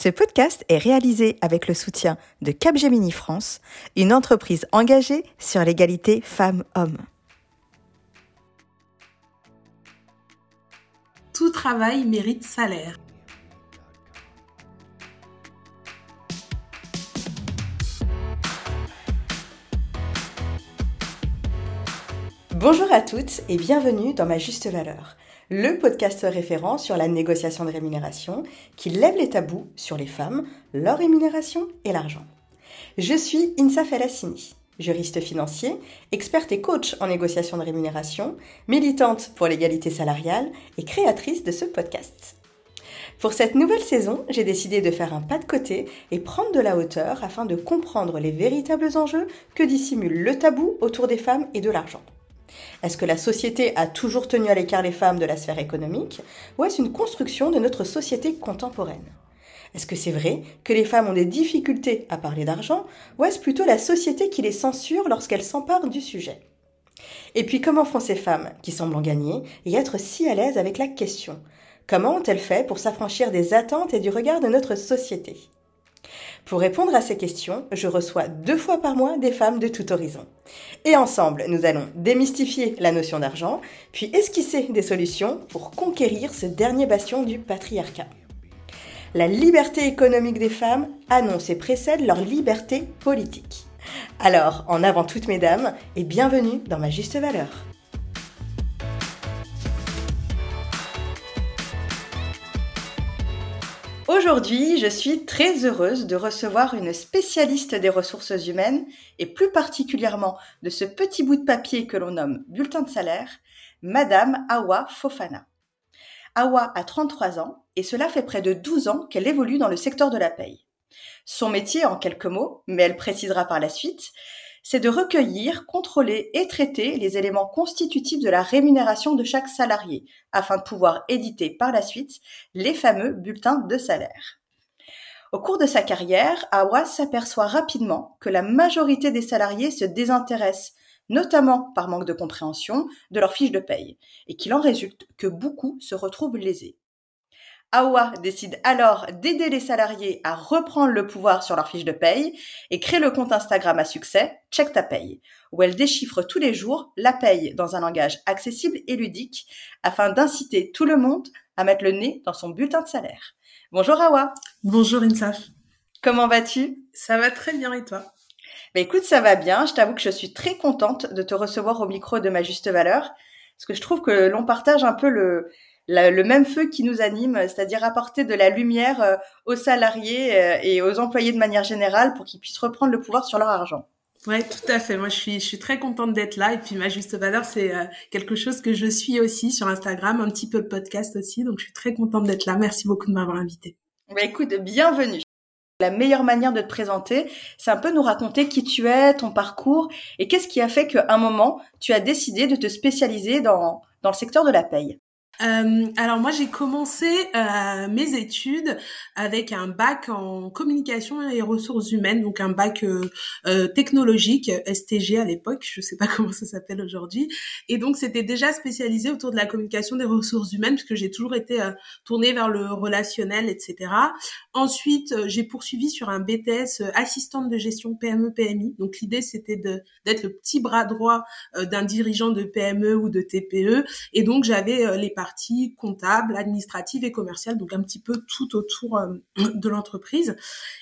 Ce podcast est réalisé avec le soutien de Capgemini France, une entreprise engagée sur l'égalité femmes-hommes. Tout travail mérite salaire. Bonjour à toutes et bienvenue dans Ma Juste Valeur, le podcast référent sur la négociation de rémunération qui lève les tabous sur les femmes, leur rémunération et l'argent. Je suis Insa Felassini, juriste financier, experte et coach en négociation de rémunération, militante pour l'égalité salariale et créatrice de ce podcast. Pour cette nouvelle saison, j'ai décidé de faire un pas de côté et prendre de la hauteur afin de comprendre les véritables enjeux que dissimule le tabou autour des femmes et de l'argent. Est-ce que la société a toujours tenu à l'écart les femmes de la sphère économique ou est-ce une construction de notre société contemporaine? Est-ce que c'est vrai que les femmes ont des difficultés à parler d'argent ou est-ce plutôt la société qui les censure lorsqu'elles s'emparent du sujet? Et puis comment font ces femmes qui semblent en gagner et être si à l'aise avec la question? Comment ont-elles fait pour s'affranchir des attentes et du regard de notre société? Pour répondre à ces questions, je reçois deux fois par mois des femmes de tout horizon. Et ensemble, nous allons démystifier la notion d'argent, puis esquisser des solutions pour conquérir ce dernier bastion du patriarcat. La liberté économique des femmes annonce et précède leur liberté politique. Alors, en avant toutes mesdames, et bienvenue dans ma juste valeur. Aujourd'hui, je suis très heureuse de recevoir une spécialiste des ressources humaines et plus particulièrement de ce petit bout de papier que l'on nomme bulletin de salaire, Madame Awa Fofana. Awa a 33 ans et cela fait près de 12 ans qu'elle évolue dans le secteur de la paye. Son métier, en quelques mots, mais elle précisera par la suite, c'est de recueillir, contrôler et traiter les éléments constitutifs de la rémunération de chaque salarié, afin de pouvoir éditer par la suite les fameux bulletins de salaire. Au cours de sa carrière, Awa s'aperçoit rapidement que la majorité des salariés se désintéressent, notamment par manque de compréhension, de leur fiche de paye, et qu'il en résulte que beaucoup se retrouvent lésés. Awa décide alors d'aider les salariés à reprendre le pouvoir sur leur fiche de paye et crée le compte Instagram à succès Check ta paye, où elle déchiffre tous les jours la paye dans un langage accessible et ludique afin d'inciter tout le monde à mettre le nez dans son bulletin de salaire. Bonjour Awa. Bonjour Insaf. Comment vas-tu? Ça va très bien et toi? Bah écoute, ça va bien. Je t'avoue que je suis très contente de te recevoir au micro de ma juste valeur, parce que je trouve que l'on partage un peu le, le même feu qui nous anime, c'est-à-dire apporter de la lumière euh, aux salariés euh, et aux employés de manière générale pour qu'ils puissent reprendre le pouvoir sur leur argent. Ouais, tout à fait. Moi, je suis, je suis très contente d'être là. Et puis, ma juste valeur, c'est euh, quelque chose que je suis aussi sur Instagram, un petit peu le podcast aussi. Donc, je suis très contente d'être là. Merci beaucoup de m'avoir invité. Bah, écoute, bienvenue. La meilleure manière de te présenter, c'est un peu nous raconter qui tu es, ton parcours et qu'est-ce qui a fait qu'à un moment, tu as décidé de te spécialiser dans, dans le secteur de la paye. Euh, alors moi j'ai commencé euh, mes études avec un bac en communication et ressources humaines, donc un bac euh, euh technologique STG à l'époque, je sais pas comment ça s'appelle aujourd'hui, et donc c'était déjà spécialisé autour de la communication des ressources humaines parce que j'ai toujours été euh, tournée vers le relationnel, etc. Ensuite j'ai poursuivi sur un BTS assistante de gestion PME PMI, donc l'idée c'était d'être le petit bras droit d'un dirigeant de PME ou de TPE, et donc j'avais les partie comptable, administrative et commerciale, donc un petit peu tout autour euh, de l'entreprise.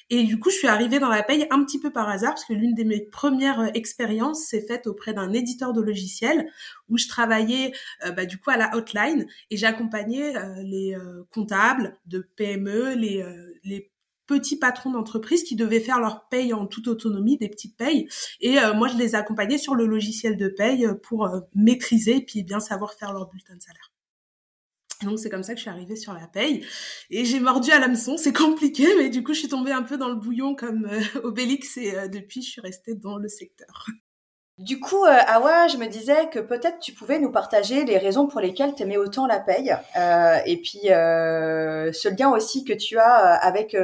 Et du coup, je suis arrivée dans la paye un petit peu par hasard, parce que l'une de mes premières euh, expériences s'est faite auprès d'un éditeur de logiciels, où je travaillais euh, bah, du coup à la hotline, et j'accompagnais les comptables de PME, les, les petits patrons d'entreprise qui devaient faire leur paye en toute autonomie, des petites payes. Et moi, je les accompagnais sur le logiciel de paye pour maîtriser et puis bien savoir faire leur bulletin de salaire. Donc c'est comme ça que je suis arrivée sur la paye et j'ai mordu à l'hameçon, c'est compliqué mais du coup je suis tombée un peu dans le bouillon comme euh, Obélix et euh, depuis je suis restée dans le secteur. Du coup, euh, Awa, je me disais que peut-être tu pouvais nous partager les raisons pour lesquelles tu aimais autant la paye euh, et puis ce lien aussi que tu as avec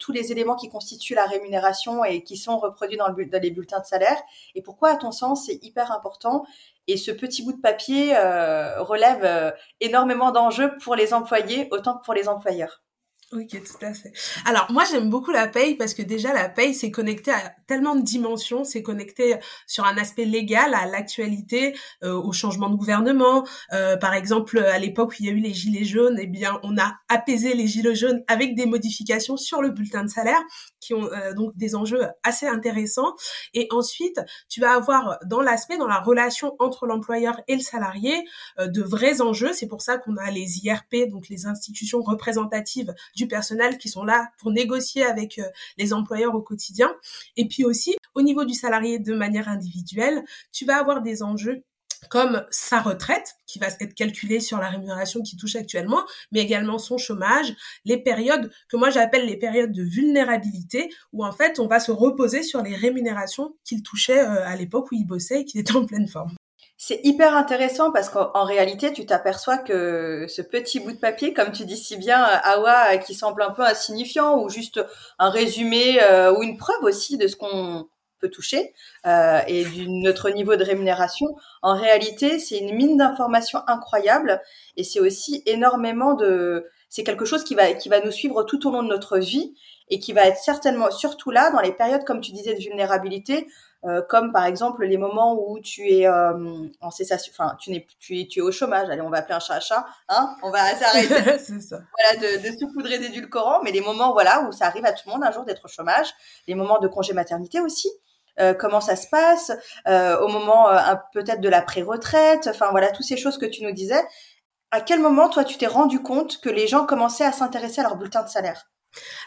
tous les éléments qui constituent la rémunération et qui sont reproduits dans, dans les bulletins de salaire et pourquoi à ton sens c'est hyper important et ce petit bout de papier euh, relève euh, énormément d'enjeux pour les employés autant que pour les employeurs. Ok, tout à fait. Alors moi j'aime beaucoup la paye parce que déjà la paye c'est connecté à tellement de dimensions, c'est connecté sur un aspect légal à l'actualité, euh, au changement de gouvernement. Euh, par exemple à l'époque où il y a eu les gilets jaunes, eh bien on a apaisé les gilets jaunes avec des modifications sur le bulletin de salaire qui ont euh, donc des enjeux assez intéressants. Et ensuite tu vas avoir dans l'aspect dans la relation entre l'employeur et le salarié de vrais enjeux. C'est pour ça qu'on a les IRP donc les institutions représentatives du personnel qui sont là pour négocier avec euh, les employeurs au quotidien. Et puis aussi, au niveau du salarié de manière individuelle, tu vas avoir des enjeux comme sa retraite, qui va être calculée sur la rémunération qu'il touche actuellement, mais également son chômage, les périodes que moi j'appelle les périodes de vulnérabilité, où en fait on va se reposer sur les rémunérations qu'il touchait euh, à l'époque où il bossait et qu'il était en pleine forme. C'est hyper intéressant parce qu'en réalité, tu t'aperçois que ce petit bout de papier, comme tu dis si bien, Awa, qui semble un peu insignifiant ou juste un résumé euh, ou une preuve aussi de ce qu'on peut toucher euh, et de notre niveau de rémunération, en réalité, c'est une mine d'informations incroyable et c'est aussi énormément de... C'est quelque chose qui va, qui va nous suivre tout au long de notre vie et qui va être certainement, surtout là, dans les périodes, comme tu disais, de vulnérabilité, euh, comme par exemple les moments où tu es euh, en cessation, enfin tu n'es tu es, tu es au chômage. Allez, on va appeler un chat à chat, hein On va s'arrêter. Voilà, de, de saupoudrer d'édulcorants, mais les moments voilà où ça arrive à tout le monde un jour d'être au chômage, les moments de congé maternité aussi. Euh, comment ça se passe euh, au moment euh, peut-être de la pré-retraite, enfin voilà, toutes ces choses que tu nous disais. À quel moment, toi, tu t'es rendu compte que les gens commençaient à s'intéresser à leur bulletin de salaire?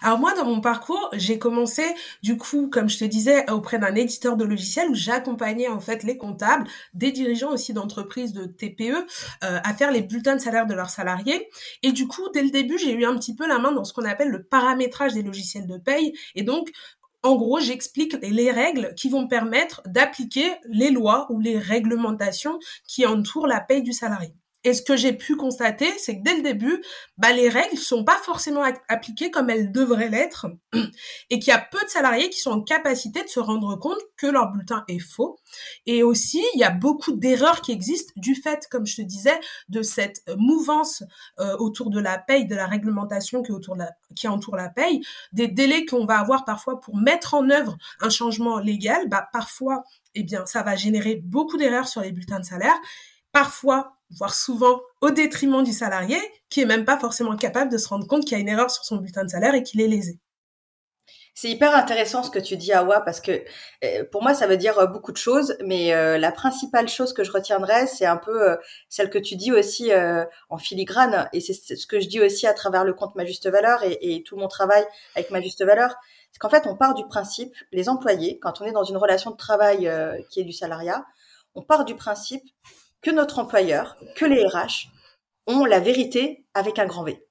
Alors moi, dans mon parcours, j'ai commencé du coup, comme je te disais, auprès d'un éditeur de logiciels où j'accompagnais en fait les comptables, des dirigeants aussi d'entreprises de TPE, à faire les bulletins de salaire de leurs salariés. Et du coup, dès le début, j'ai eu un petit peu la main dans ce qu'on appelle le paramétrage des logiciels de paye. Et donc, en gros, j'explique les règles qui vont permettre d'appliquer les lois ou les réglementations qui entourent la paye du salarié. Et ce que j'ai pu constater, c'est que dès le début, bah, les règles sont pas forcément appliquées comme elles devraient l'être, et qu'il y a peu de salariés qui sont en capacité de se rendre compte que leur bulletin est faux. Et aussi, il y a beaucoup d'erreurs qui existent du fait, comme je te disais, de cette mouvance euh, autour de la paye, de la réglementation qui, autour de la, qui entoure la paye, des délais qu'on va avoir parfois pour mettre en œuvre un changement légal. Bah, parfois, eh bien, ça va générer beaucoup d'erreurs sur les bulletins de salaire. Parfois, voire souvent au détriment du salarié, qui est même pas forcément capable de se rendre compte qu'il y a une erreur sur son bulletin de salaire et qu'il est lésé. C'est hyper intéressant ce que tu dis, Awa, parce que euh, pour moi, ça veut dire euh, beaucoup de choses, mais euh, la principale chose que je retiendrai, c'est un peu celle que tu dis aussi en filigrane, et c'est ce que je dis aussi à travers le compte Ma Juste Valeur et, et tout mon travail avec Ma Juste Valeur, c'est qu'en fait, on part du principe, les employés, quand on est dans une relation de travail qui est du salariat, on part du principe que notre employeur, que les RH ont la vérité avec un grand V.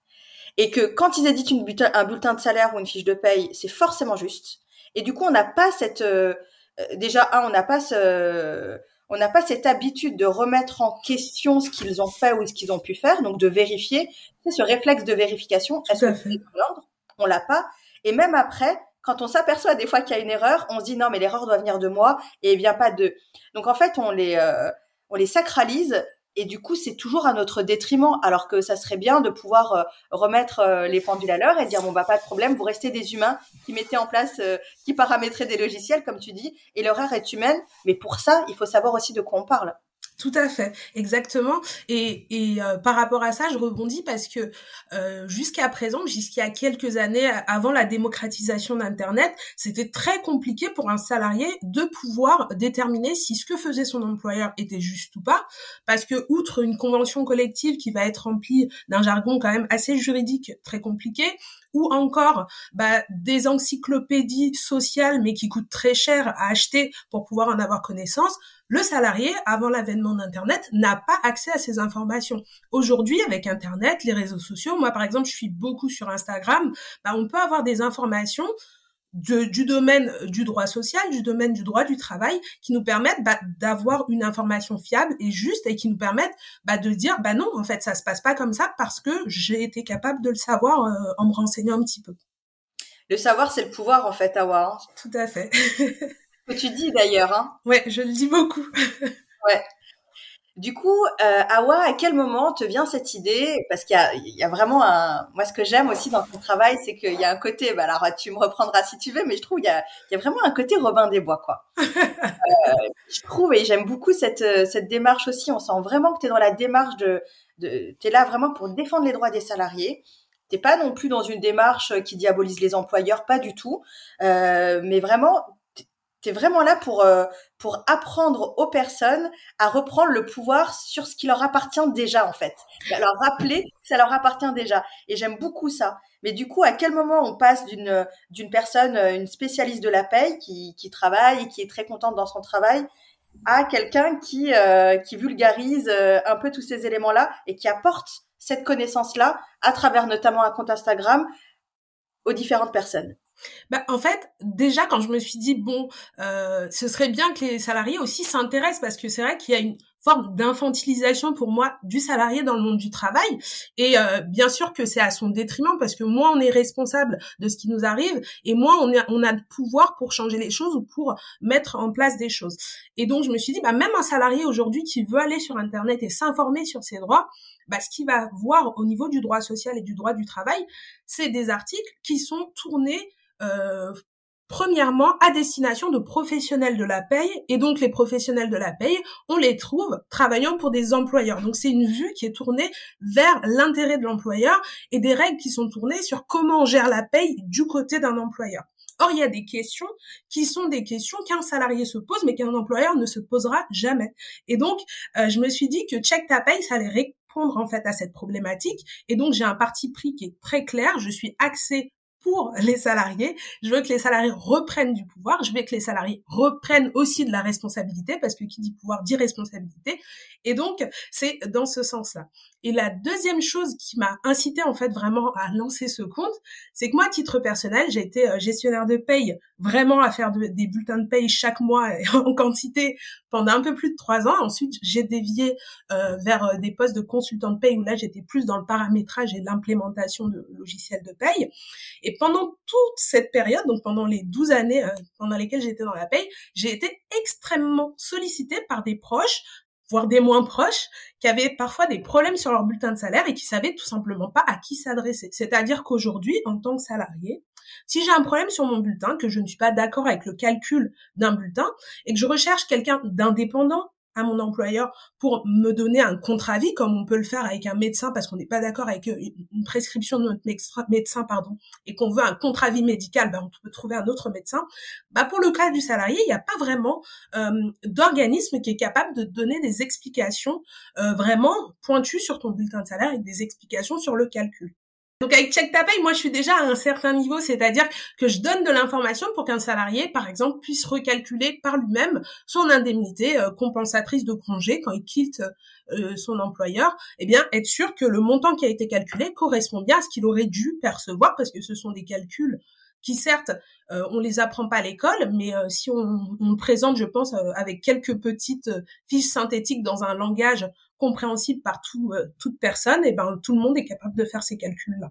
Et que quand ils éditent une un bulletin de salaire ou une fiche de paye, c'est forcément juste. Et du coup, on n'a pas cette euh, euh, déjà un, on n'a pas ce on n'a pas cette habitude de remettre en question ce qu'ils ont fait ou ce qu'ils ont pu faire, donc de vérifier. C'est ce réflexe de vérification. Est-ce que c'est l'ordre? On l'a pas. Et même après, quand on s'aperçoit des fois qu'il y a une erreur, on se dit non mais l'erreur doit venir de moi et vient pas de. Donc en fait, on les euh, on les sacralise et du coup c'est toujours à notre détriment alors que ça serait bien de pouvoir euh, remettre euh, les pendules à l'heure et dire bon bah pas de problème vous restez des humains qui mettaient en place euh, qui paramétraient des logiciels comme tu dis et l'horaire est humaine. Mais pour ça il faut savoir aussi de quoi on parle tout à fait, exactement. Et, et euh, par rapport à ça, je rebondis parce que euh, jusqu'à présent, jusqu'à quelques années avant la démocratisation d'Internet, c'était très compliqué pour un salarié de pouvoir déterminer si ce que faisait son employeur était juste ou pas, parce que outre une convention collective qui va être remplie d'un jargon quand même assez juridique très compliqué, ou encore bah, des encyclopédies sociales mais qui coûtent très cher à acheter pour pouvoir en avoir connaissance, le salarié, avant l'avènement d'Internet, n'a pas accès à ces informations. Aujourd'hui, avec Internet, les réseaux sociaux, moi par exemple, je suis beaucoup sur Instagram, bah, on peut avoir des informations du domaine du droit social, du domaine du droit du travail, qui nous permettent bah, d'avoir une information fiable et juste et qui nous permettent bah, de dire bah non, en fait, ça se passe pas comme ça parce que j'ai été capable de le savoir euh, en me renseignant un petit peu. Le savoir, c'est le pouvoir, en fait, Awa. Tout à fait. que tu dis d'ailleurs. Hein. Ouais, je le dis beaucoup. ouais. Du coup, euh, Awa, à quel moment te vient cette idée? Parce qu'il y, a, vraiment un... Moi, ce que j'aime aussi dans ton travail, c'est qu'il y a un côté... Bah, alors, tu me reprendras si tu veux, mais je trouve qu'il y a, y a vraiment un côté Robin des Bois, quoi. euh, je trouve, et j'aime beaucoup cette, cette démarche aussi. On sent vraiment que tu es dans la démarche de... de tu es là vraiment pour défendre les droits des salariés. T'es pas non plus dans une démarche qui diabolise les employeurs, pas du tout. Euh, mais vraiment, tu es vraiment là pour, euh, pour apprendre aux personnes à reprendre le pouvoir sur ce qui leur appartient déjà, en fait. À leur rappeler que ça leur appartient déjà. Et j'aime beaucoup ça. Mais du coup, à quel moment on passe d'une, d'une personne, une spécialiste de la paye qui, qui travaille et qui est très contente dans son travail, à quelqu'un qui, euh, qui vulgarise euh, un peu tous ces éléments-là et qui apporte cette connaissance-là à travers notamment un compte Instagram aux différentes personnes? Bah, en fait, déjà quand je me suis dit bon, euh, ce serait bien que les salariés aussi s'intéressent parce que c'est vrai qu'il y a une forme d'infantilisation pour moi du salarié dans le monde du travail et euh, bien sûr que c'est à son détriment parce que moins on est responsable de ce qui nous arrive et moins on, est, on a le pouvoir pour changer les choses ou pour mettre en place des choses. Et donc je me suis dit bah même un salarié aujourd'hui qui veut aller sur internet et s'informer sur ses droits, bah, ce qu'il va voir au niveau du droit social et du droit du travail, c'est des articles qui sont tournés premièrement à destination de professionnels de la paye et donc les professionnels de la paye, on les trouve travaillant pour des employeurs. Donc c'est une vue qui est tournée vers l'intérêt de l'employeur et des règles qui sont tournées sur comment on gère la paye du côté d'un employeur. Or, il y a des questions qui sont des questions qu'un salarié se pose, mais qu'un employeur ne se posera jamais. Et donc, euh, je me suis dit que check ta paye, ça allait répondre en fait à cette problématique. Et donc, j'ai un parti pris qui est très clair. Je suis axée pour les salariés. Je veux que les salariés reprennent du pouvoir. Je veux que les salariés reprennent aussi de la responsabilité parce que qui dit pouvoir dit responsabilité. Et donc, c'est dans ce sens-là. Et la deuxième chose qui m'a incité en fait vraiment à lancer ce compte, c'est que moi, à titre personnel, j'ai été euh, gestionnaire de paye, vraiment à faire des bulletins de paye chaque mois en quantité pendant un peu plus de trois ans. Ensuite, j'ai dévié euh, vers euh, des postes de consultant de paye où là, j'étais plus dans le paramétrage et l'implémentation de logiciels de paye. Et pendant toute cette période, donc pendant les 12 années pendant lesquelles j'étais dans la paye, j'ai été extrêmement sollicitée par des proches voire des moins proches, qui avaient parfois des problèmes sur leur bulletin de salaire et qui savaient tout simplement pas à qui s'adresser. C'est-à-dire qu'aujourd'hui, en tant que salarié, si j'ai un problème sur mon bulletin, que je ne suis pas d'accord avec le calcul d'un bulletin, et que je recherche quelqu'un d'indépendant, à mon employeur pour me donner un contre-avis, comme on peut le faire avec un médecin parce qu'on n'est pas d'accord avec euh, une prescription de notre médecin, pardon, et qu'on veut un contre-avis médical, ben on peut trouver un autre médecin. Bah pour le cas du salarié, il n'y a pas vraiment euh, d'organisme qui est capable de donner des explications euh, vraiment pointues sur ton bulletin de salaire et des explications sur le calcul. Donc avec Check Ta moi je suis déjà à un certain niveau, c'est-à-dire que je donne de l'information pour qu'un salarié, par exemple, puisse recalculer par lui-même son indemnité euh, compensatrice de congé quand il quitte euh, son employeur, eh bien être sûr que le montant qui a été calculé correspond bien à ce qu'il aurait dû percevoir, parce que ce sont des calculs qui certes euh, on les apprend pas à l'école, mais si on, on, présente, je pense, avec quelques petites fiches synthétiques dans un langage compréhensible par tout, euh, toute personne, et ben tout le monde est capable de faire ces calculs-là.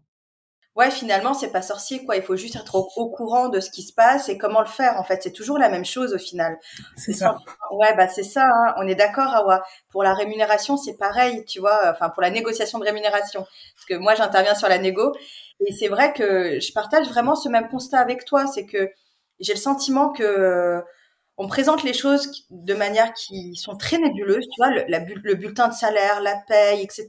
Ouais, finalement, c'est pas sorcier, quoi. Il faut juste être au, courant de ce qui se passe et comment le faire. En fait, c'est toujours la même chose au final. C'est ça. Ouais, bah c'est ça. Hein. On est d'accord, Awa. Pour la rémunération, c'est pareil, tu vois. Enfin, pour la négociation de rémunération, parce que moi, j'interviens sur la négo, et c'est vrai que je partage vraiment ce même constat avec toi. C'est que j'ai le sentiment que on présente les choses de manière qui sont très nébuleuses, tu vois, le, le bulletin de salaire, la paye, etc.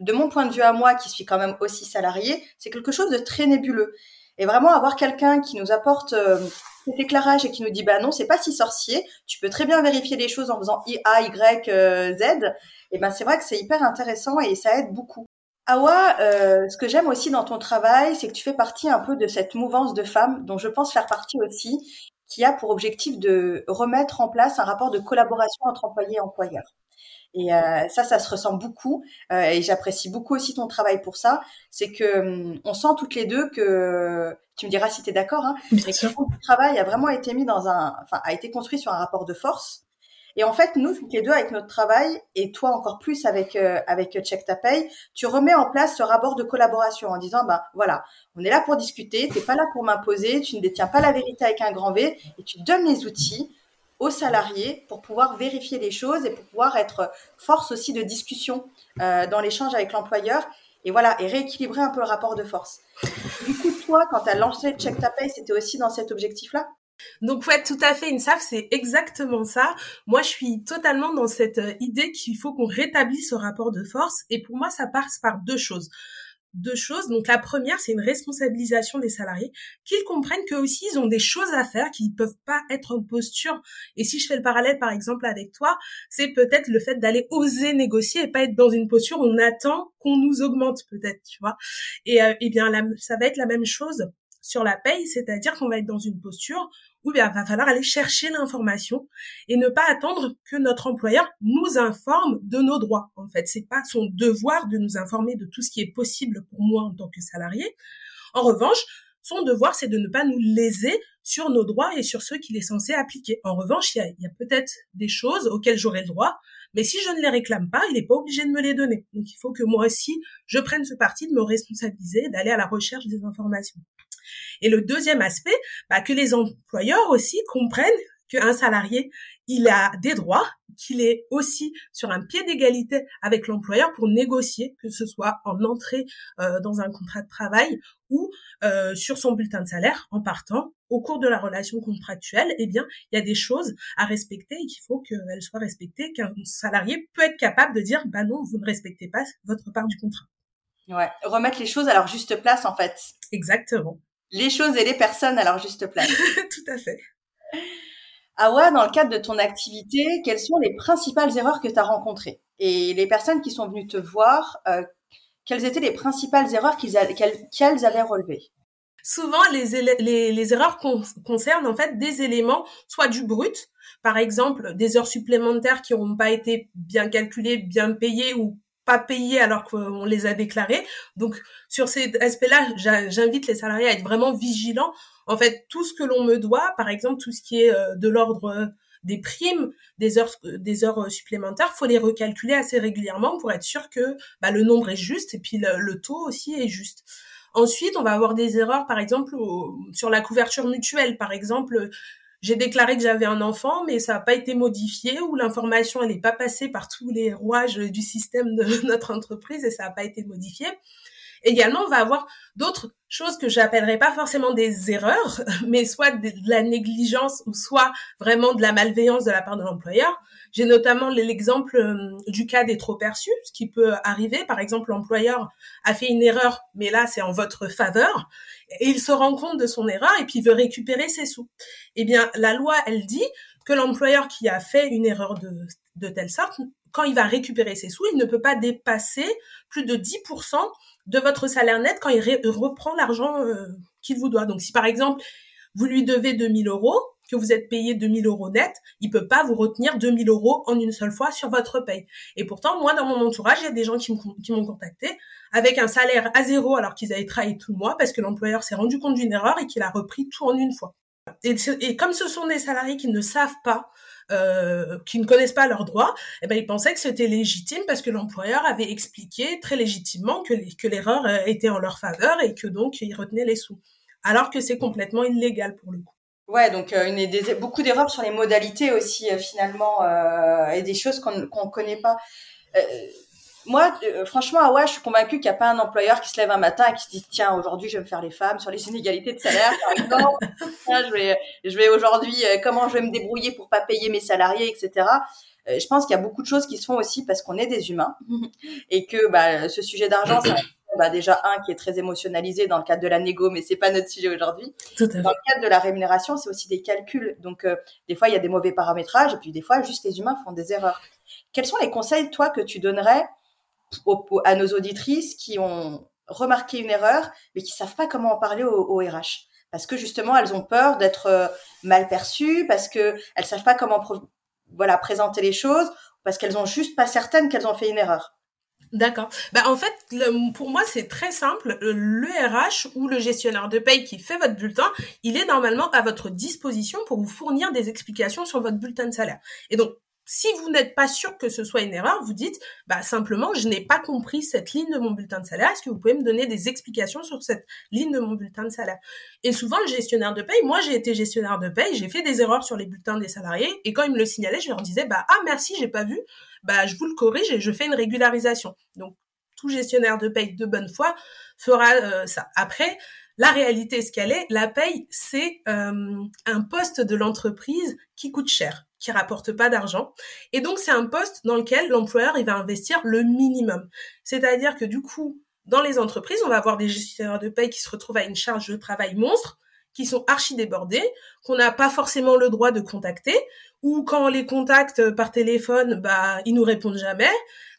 De mon point de vue à moi, qui suis quand même aussi salarié, c'est quelque chose de très nébuleux. Et vraiment avoir quelqu'un qui nous apporte euh, cet éclairage et qui nous dit bah non, c'est pas si sorcier, tu peux très bien vérifier les choses en faisant I, A, Y, euh, Z. Et ben c'est vrai que c'est hyper intéressant et ça aide beaucoup. Awa, euh, ce que j'aime aussi dans ton travail, c'est que tu fais partie un peu de cette mouvance de femmes dont je pense faire partie aussi, qui a pour objectif de remettre en place un rapport de collaboration entre employés et employeurs. Et euh, ça, ça se ressent beaucoup. Euh, et j'apprécie beaucoup aussi ton travail pour ça. C'est que hum, on sent toutes les deux que tu me diras si tu es d'accord. Hein, sûr. Que le travail a vraiment été mis dans un, enfin, a été construit sur un rapport de force et en fait, nous, les deux, avec notre travail, et toi encore plus avec euh, avec Check Ta Pay, tu remets en place ce rapport de collaboration en disant, ben voilà, on est là pour discuter, t'es pas là pour m'imposer, tu ne détiens pas la vérité avec un grand V, et tu donnes les outils aux salariés pour pouvoir vérifier les choses et pour pouvoir être force aussi de discussion euh, dans l'échange avec l'employeur et voilà, et rééquilibrer un peu le rapport de force. Du coup, toi, quand tu as lancé Check Ta Pay, c'était aussi dans cet objectif-là? Donc ouais, tout à fait, Insaf, c'est exactement ça. Moi, je suis totalement dans cette euh, idée qu'il faut qu'on rétablisse ce rapport de force. Et pour moi, ça passe par deux choses deux choses. Donc la première, c'est une responsabilisation des salariés, qu'ils comprennent qu'eux aussi, ils ont des choses à faire, qu'ils peuvent pas être en posture. Et si je fais le parallèle, par exemple, avec toi, c'est peut-être le fait d'aller oser négocier et pas être dans une posture où on attend qu'on nous augmente, peut-être, tu vois. Et, euh, eh bien, ça va être la même chose sur la paye, c'est-à-dire qu'on va être dans une posture ou bien va falloir aller chercher l'information et ne pas attendre que notre employeur nous informe de nos droits. En fait, c'est pas son devoir de nous informer de tout ce qui est possible pour moi en tant que salarié. En revanche, son devoir, c'est de ne pas nous léser sur nos droits et sur ceux qu'il est censé appliquer. En revanche, il y a, a peut-être des choses auxquelles j'aurai le droit, mais si je ne les réclame pas, il n'est pas obligé de me les donner. Donc il faut que moi aussi, je prenne ce parti de me responsabiliser, d'aller à la recherche des informations. Et le deuxième aspect, bah, que les employeurs aussi comprennent qu'un salarié, il a des droits, qu'il est aussi sur un pied d'égalité avec l'employeur pour négocier, que ce soit en entrée euh, dans un contrat de travail ou euh, sur son bulletin de salaire en partant. Au cours de la relation contractuelle, eh bien, il y a des choses à respecter et qu'il faut qu'elles soient respectées, qu'un salarié peut être capable de dire, bah non, vous ne respectez pas votre part du contrat. Ouais, remettre les choses à leur juste place en fait. Exactement les choses et les personnes à leur juste place. Tout à fait. Awa, dans le cadre de ton activité, quelles sont les principales erreurs que tu as rencontrées? Et les personnes qui sont venues te voir, euh, quelles étaient les principales erreurs qu'elles avaient relevées? Souvent, les, les, les erreurs concernent en fait des éléments, soit du brut, par exemple des heures supplémentaires qui n'ont pas été bien calculées, bien payées ou pas payés alors qu'on les a déclarés. Donc sur ces aspects-là, j'invite les salariés à être vraiment vigilants. En fait, tout ce que l'on me doit, par exemple tout ce qui est euh, de l'ordre euh, des primes, des heures, euh, des heures supplémentaires, faut les recalculer assez régulièrement pour être sûr que bah, le nombre est juste et puis le, taux aussi est juste. Ensuite, on va avoir des erreurs, par exemple, sur la couverture mutuelle. Par exemple, j'ai déclaré que j'avais un enfant, mais ça n'a pas été modifié ou l'information n'est pas passée par tous les rouages du système de notre entreprise et ça n'a pas été modifié. Également, on va avoir d'autres choses que j'appellerais pas forcément des erreurs, mais soit de la négligence ou soit vraiment de la malveillance de la part de l'employeur. J'ai notamment l'exemple euh, du cas des trop perçus, ce qui peut arriver. Par exemple, l'employeur a fait une erreur, mais là, c'est en votre faveur. Et il se rend compte de son erreur et puis veut récupérer ses sous. Eh bien, la loi, elle dit que l'employeur qui a fait une erreur de, de telle sorte, quand il va récupérer ses sous, il ne peut pas dépasser plus de 10% de votre salaire net quand il reprend l'argent euh, qu'il vous doit. Donc, si par exemple, vous lui devez 2000 euros, que vous êtes payé 2000 euros net, il peut pas vous retenir 2000 euros en une seule fois sur votre paye. Et pourtant, moi, dans mon entourage, il y a des gens qui m'ont contacté avec un salaire à zéro alors qu'ils avaient travaillé tout le mois parce que l'employeur s'est rendu compte d'une erreur et qu'il a repris tout en une fois. Et, et, comme ce sont des salariés qui ne savent pas, euh, qui ne connaissent pas leurs droits, eh ben, ils pensaient que c'était légitime parce que l'employeur avait expliqué très légitimement que, que l'erreur euh, était en leur faveur et que donc ils retenaient les sous. Alors que c'est complètement illégal pour le coup. Ouais, donc euh, beaucoup d'erreurs sur les modalités aussi finalement et des choses qu'on qu'on connaît pas. Euh, moi, franchement, ah ouais, je suis convaincue qu'il n'y a pas un employeur qui se lève un matin et qui se dit tiens aujourd'hui je vais me faire les femmes sur les inégalités de salaire par exemple. je vais je vais aujourd'hui comment je vais me débrouiller pour pas payer mes salariés etc. je pense qu'il y a beaucoup de choses qui se font aussi parce qu'on est des humains et que bah, ce sujet d'argent, ça bah déjà un qui est très émotionnalisé dans le cadre de la négo, mais c'est pas notre sujet aujourd'hui. Dans le cadre de la rémunération, c'est aussi des calculs. Donc euh, des fois il y a des mauvais paramétrages et puis des fois juste les humains font des erreurs. Quels sont les conseils toi que tu donnerais à nos auditrices qui ont remarqué une erreur mais qui savent pas comment en parler au, RH parce que justement elles ont peur d'être euh, mal perçues parce que elles savent pas comment voilà présenter les choses parce qu'elles ont juste pas certaines qu'elles ont fait une erreur. D'accord. Bah, en fait, pour moi, c'est très simple. Le RH ou le gestionnaire de paye qui fait votre bulletin, il est normalement à votre disposition pour vous fournir des explications sur votre bulletin de salaire. Et donc, Si vous n'êtes pas sûr que ce soit une erreur, vous dites, bah, simplement, je n'ai pas compris cette ligne de mon bulletin de salaire. Est-ce que vous pouvez me donner des explications sur cette ligne de mon bulletin de salaire? Et souvent, le gestionnaire de paye, moi, j'ai été gestionnaire de paye, j'ai fait des erreurs sur les bulletins des salariés, et quand ils me le signalaient, je leur disais, bah, ah, merci, j'ai pas vu, bah, je vous le corrige et je fais une régularisation. Donc, tout gestionnaire de paye de bonne foi fera euh, ça. Après, la réalité, ce qu'elle est, la paye, c'est euh, un poste de l'entreprise qui coûte cher, qui rapporte pas d'argent. Et donc, c'est un poste dans lequel l'employeur, il va investir le minimum. C'est-à-dire que du coup, dans les entreprises, on va avoir des gestionnaires de paye qui se retrouvent à une charge de travail monstre, qui sont archi débordés, qu'on n'a pas forcément le droit de contacter, ou quand on les contacte par téléphone, bah ils nous répondent jamais.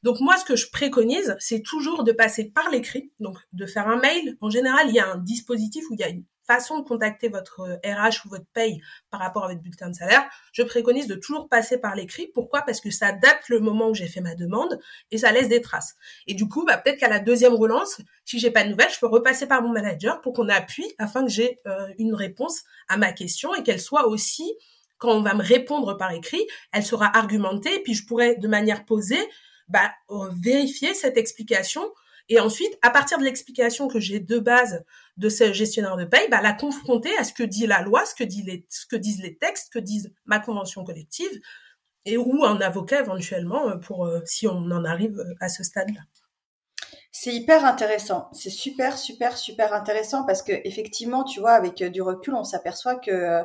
Donc moi, ce que je préconise, c'est toujours de passer par l'écrit, donc de faire un mail. En général, il y a un dispositif où il y a une façon de contacter votre RH euh, ou votre paye par rapport à votre bulletin de salaire. Je préconise de toujours passer par l'écrit. Pourquoi? Parce que ça date le moment où j'ai fait ma demande et ça laisse des traces. Et du coup, bah, peut-être qu'à la deuxième relance, si j'ai pas de nouvelles, je peux repasser par mon manager pour qu'on appuie afin que j'ai euh, une réponse à ma question et qu'elle soit aussi quand on va me répondre par écrit, elle sera argumentée, et puis je pourrais de manière posée bah, euh, vérifier cette explication et ensuite, à partir de l'explication que j'ai de base de ce gestionnaire de paye, bah, la confronter à ce que dit la loi, ce que, disent les textes, ce que disent ma convention collective, et ou un avocat éventuellement euh, pour euh, si on en arrive à ce stade-là. C'est hyper intéressant. C'est super, super, super intéressant parce que effectivement, tu vois, avec du recul, on s'aperçoit que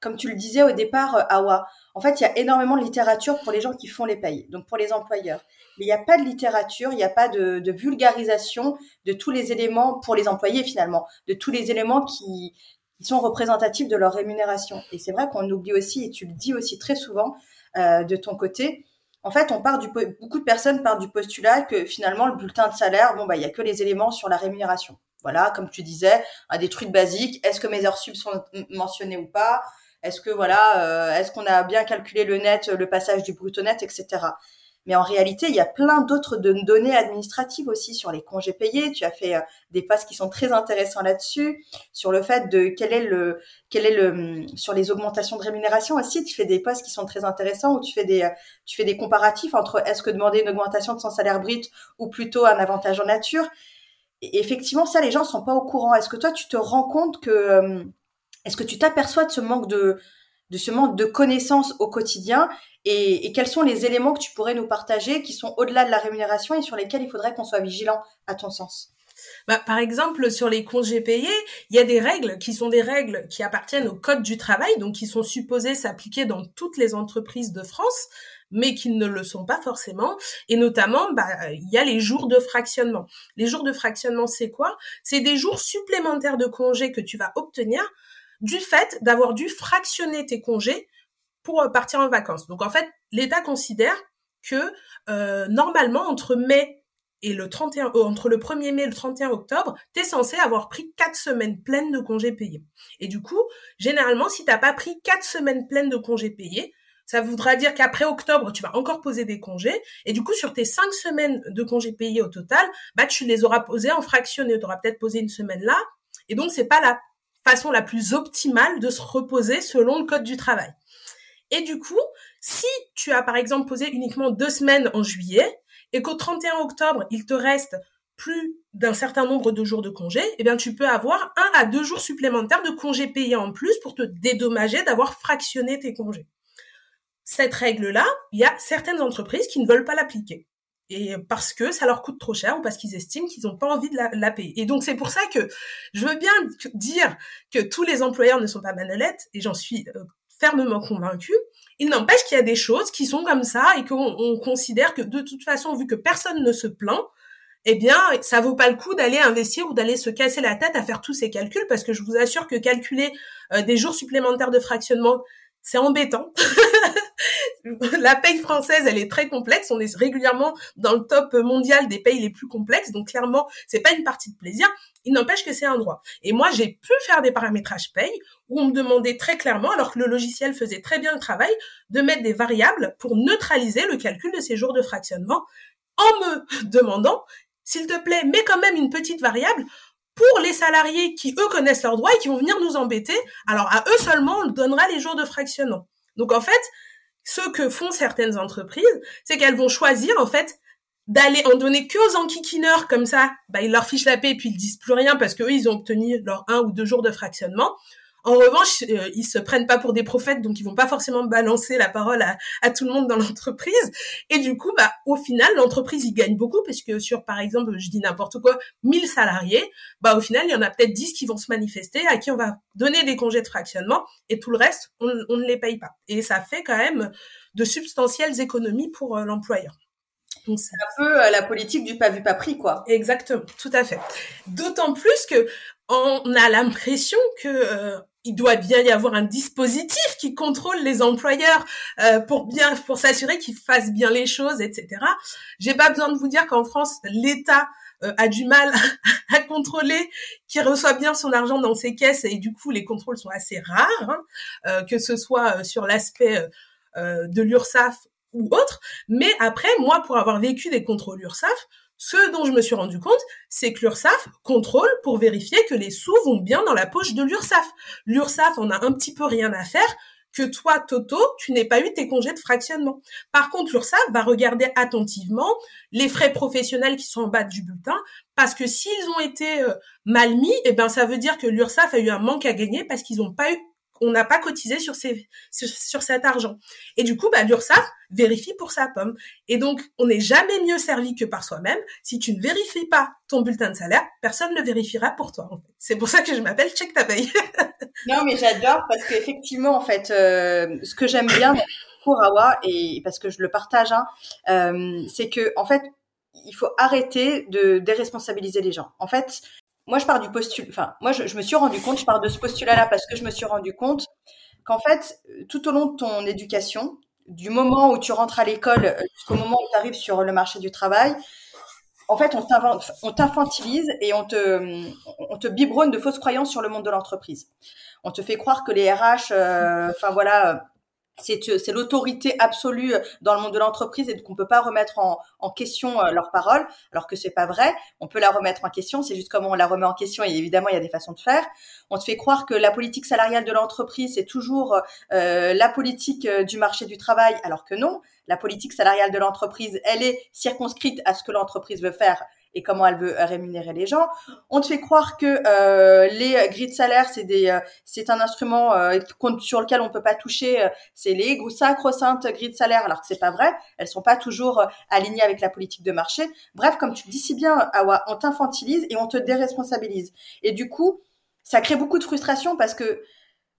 comme tu le disais au départ, euh, Awa, en fait, il y a énormément de littérature pour les gens qui font les payes, donc pour les employeurs. Mais il n'y a pas de littérature, il n'y a pas de, vulgarisation de tous les éléments pour les employés finalement, de tous les éléments qui, sont représentatifs de leur rémunération. Et c'est vrai qu'on oublie aussi, et tu le dis aussi très souvent euh, de ton côté, en fait, on part du beaucoup de personnes partent du postulat que finalement le bulletin de salaire, bon bah il y a que les éléments sur la rémunération. Voilà, comme tu disais, des trucs basiques. Est-ce que mes heures sub sont mentionnées ou pas? Est-ce que voilà, euh, est-ce qu'on a bien calculé le net, le passage du brut au net, etc. Mais en réalité, il y a plein d'autres données administratives aussi sur les congés payés. Tu as fait euh, des passes qui sont très intéressants là-dessus, sur le fait de quel est le, quel est le, sur les augmentations de rémunération aussi. Tu fais des postes qui sont très intéressants où tu fais des, tu fais des comparatifs entre est-ce que demander une augmentation de son salaire brut ou plutôt un avantage en nature. Effectivement, ça, les gens sont pas au courant. Est-ce que toi, tu te rends compte que euh, est-ce que tu t'aperçois de ce manque de, de ce manque de connaissances au quotidien et, quels sont les éléments que tu pourrais nous partager qui sont au-delà de la rémunération et sur lesquels il faudrait qu'on soit vigilant à ton sens? Bah, par exemple, sur les congés payés, il y a des règles qui sont des règles qui appartiennent au Code du travail, donc qui sont supposées s'appliquer dans toutes les entreprises de France, mais qui ne le sont pas forcément. Et notamment, bah, il y a les jours de fractionnement. Les jours de fractionnement, c'est quoi? C'est des jours supplémentaires de congés que tu vas obtenir du fait d'avoir dû fractionner tes congés pour euh, partir en vacances. Donc en fait, l'État considère que euh, normalement entre mai et le 31 euh, entre le 1er mai et le 31 octobre, tu es censé avoir pris quatre semaines pleines de congés payés. Et du coup, généralement si tu pas pris quatre semaines pleines de congés payés, ça voudra dire qu'après octobre, tu vas encore poser des congés. Et du coup, sur tes cinq semaines de congés payés au total, bah, tu les auras posés en fractionné. Tu auras peut-être posé une semaine là. Et donc, c'est pas la façon la plus optimale de se reposer selon le code du travail. Et du coup, si tu as par exemple posé uniquement deux semaines en juillet et qu'au 31 octobre, il te reste plus d'un certain nombre de jours de congé, eh bien tu peux avoir un à deux jours supplémentaires de congés payés en plus pour te dédommager d'avoir fractionné tes congés. Cette règle-là, il y a certaines entreprises qui ne veulent pas l'appliquer et parce que ça leur coûte trop cher ou parce qu'ils estiment qu'ils n'ont pas envie de la, payer. Et donc c'est pour ça que je veux bien dire que tous les employeurs ne sont pas manelettes et j'en suis euh, fermement convaincue. Il n'empêche qu'il y a des choses qui sont comme ça et qu'on considère que de toute façon, vu que personne ne se plaint, eh bien, ça vaut pas le coup d'aller investir ou d'aller se casser la tête à faire tous ces calculs parce que je vous assure que calculer euh, des jours supplémentaires de fractionnement, c'est embêtant. la paye française, elle est très complexe. On est régulièrement dans le top mondial des payes les plus complexes. Donc clairement, c'est pas une partie de plaisir. Il n'empêche que c'est un droit. Et moi, j'ai pu faire des paramétrages paye où on me demandait très clairement, alors que le logiciel faisait très bien le travail, de mettre des variables pour neutraliser le calcul de ces jours de fractionnement en me demandant, s'il te plaît, mets quand même une petite variable pour les salariés qui, eux, connaissent leurs droits et qui vont venir nous embêter. Alors, à eux seulement, on donnera les jours de fractionnement. Donc, en fait, ce que font certaines entreprises, c'est qu'elles vont choisir en fait d'aller en donner que aux enquiquineurs comme ça, bah ils leur fichent la paix et puis ils disent plus rien parce qu'eux ils ont obtenu leurs un ou deux jours de fractionnement. En revanche, euh, ils se prennent pas pour des prophètes, donc ils vont pas forcément balancer la parole à, à tout le monde dans l'entreprise. Et du coup, bah, au final, l'entreprise y gagne beaucoup, parce que sur, par exemple, je dis n'importe quoi, 1000 salariés, bah, au final, il y en a peut-être 10 qui vont se manifester, à qui on va donner des congés de fractionnement, et tout le reste, on, on ne les paye pas. Et ça fait quand même de substantielles économies pour euh, l'employeur. C'est un peu euh, la politique du pas vu pas pris, quoi. Exactement, tout à fait. D'autant plus que on a l'impression que euh, il doit bien y avoir un dispositif qui contrôle les employeurs euh, pour bien pour s'assurer qu'ils fassent bien les choses, etc. J'ai pas besoin de vous dire qu'en France, l'État euh, a du mal à contrôler qui reçoit bien son argent dans ses caisses et du coup les contrôles sont assez rares, hein, euh, que ce soit sur l'aspect de l'URSSAF ou autre. Mais après, moi, pour avoir vécu des contrôles URSSAF, ce dont je me suis rendu compte, c'est que l'URSSAF contrôle pour vérifier que les sous vont bien dans la poche de l'URSSAF. L'URSSAF en a un petit peu rien à faire que toi, Toto, tu n'aies pas eu tes congés de fractionnement. Par contre, l'URSSAF va regarder attentivement les frais professionnels qui sont en bas du bulletin, parce que s'ils ont été euh, mal mis, eh ben ça veut dire que l'URSSAF a eu un manque à gagner parce qu'ils n'ont pas eu on n'a pas cotisé sur, ces, sur, cet argent. Et du coup, bah, l'URSSAF vérifie pour sa pomme. Et donc, on n'est jamais mieux servi que par soi-même. Si tu ne vérifies pas ton bulletin de salaire, personne ne le vérifiera pour toi. C'est pour ça que je m'appelle Check ta non, mais j'adore parce qu'effectivement, en fait, euh, ce que j'aime bien pour Awa, et parce que je le partage, hein, euh, c'est que, en fait, il faut arrêter de déresponsabiliser les gens. En fait, moi, je pars du postulat. Enfin, moi, je, me suis rendu compte, je pars de ce postulat-là parce que je me suis rendu compte qu'en fait, tout au long de ton éducation, du moment où tu rentres à l'école euh, jusqu'au moment où tu arrives sur le marché du travail, en fait, on t'infantilise et on te, on te biberonne de fausses croyances sur le monde de l'entreprise. On te fait croire que les RH, euh, enfin voilà, c'est l'autorité absolue dans le monde de l'entreprise et qu'on peut pas remettre en, question euh, leurs paroles, alors que c'est pas vrai. On peut la remettre en question, c'est juste comment on la remet en question. Et évidemment, il y a des façons de faire. On te fait croire que la politique salariale de l'entreprise c'est toujours euh, la politique euh, du marché du travail, alors que non. La politique salariale de l'entreprise, elle est circonscrite à ce que l'entreprise veut faire et comment elle veut rémunérer les gens. On te fait croire que euh, les grilles de salaire, c'est des, euh, c'est un instrument euh, sur lequel on peut pas toucher. c'est les sacro-saintes grilles de salaire, alors que c'est pas vrai. Elles sont pas toujours alignées avec la politique de marché. Bref, comme tu le dis si bien, Awa, on t'infantilise et on te déresponsabilise. Et du coup, ça crée beaucoup de frustration parce que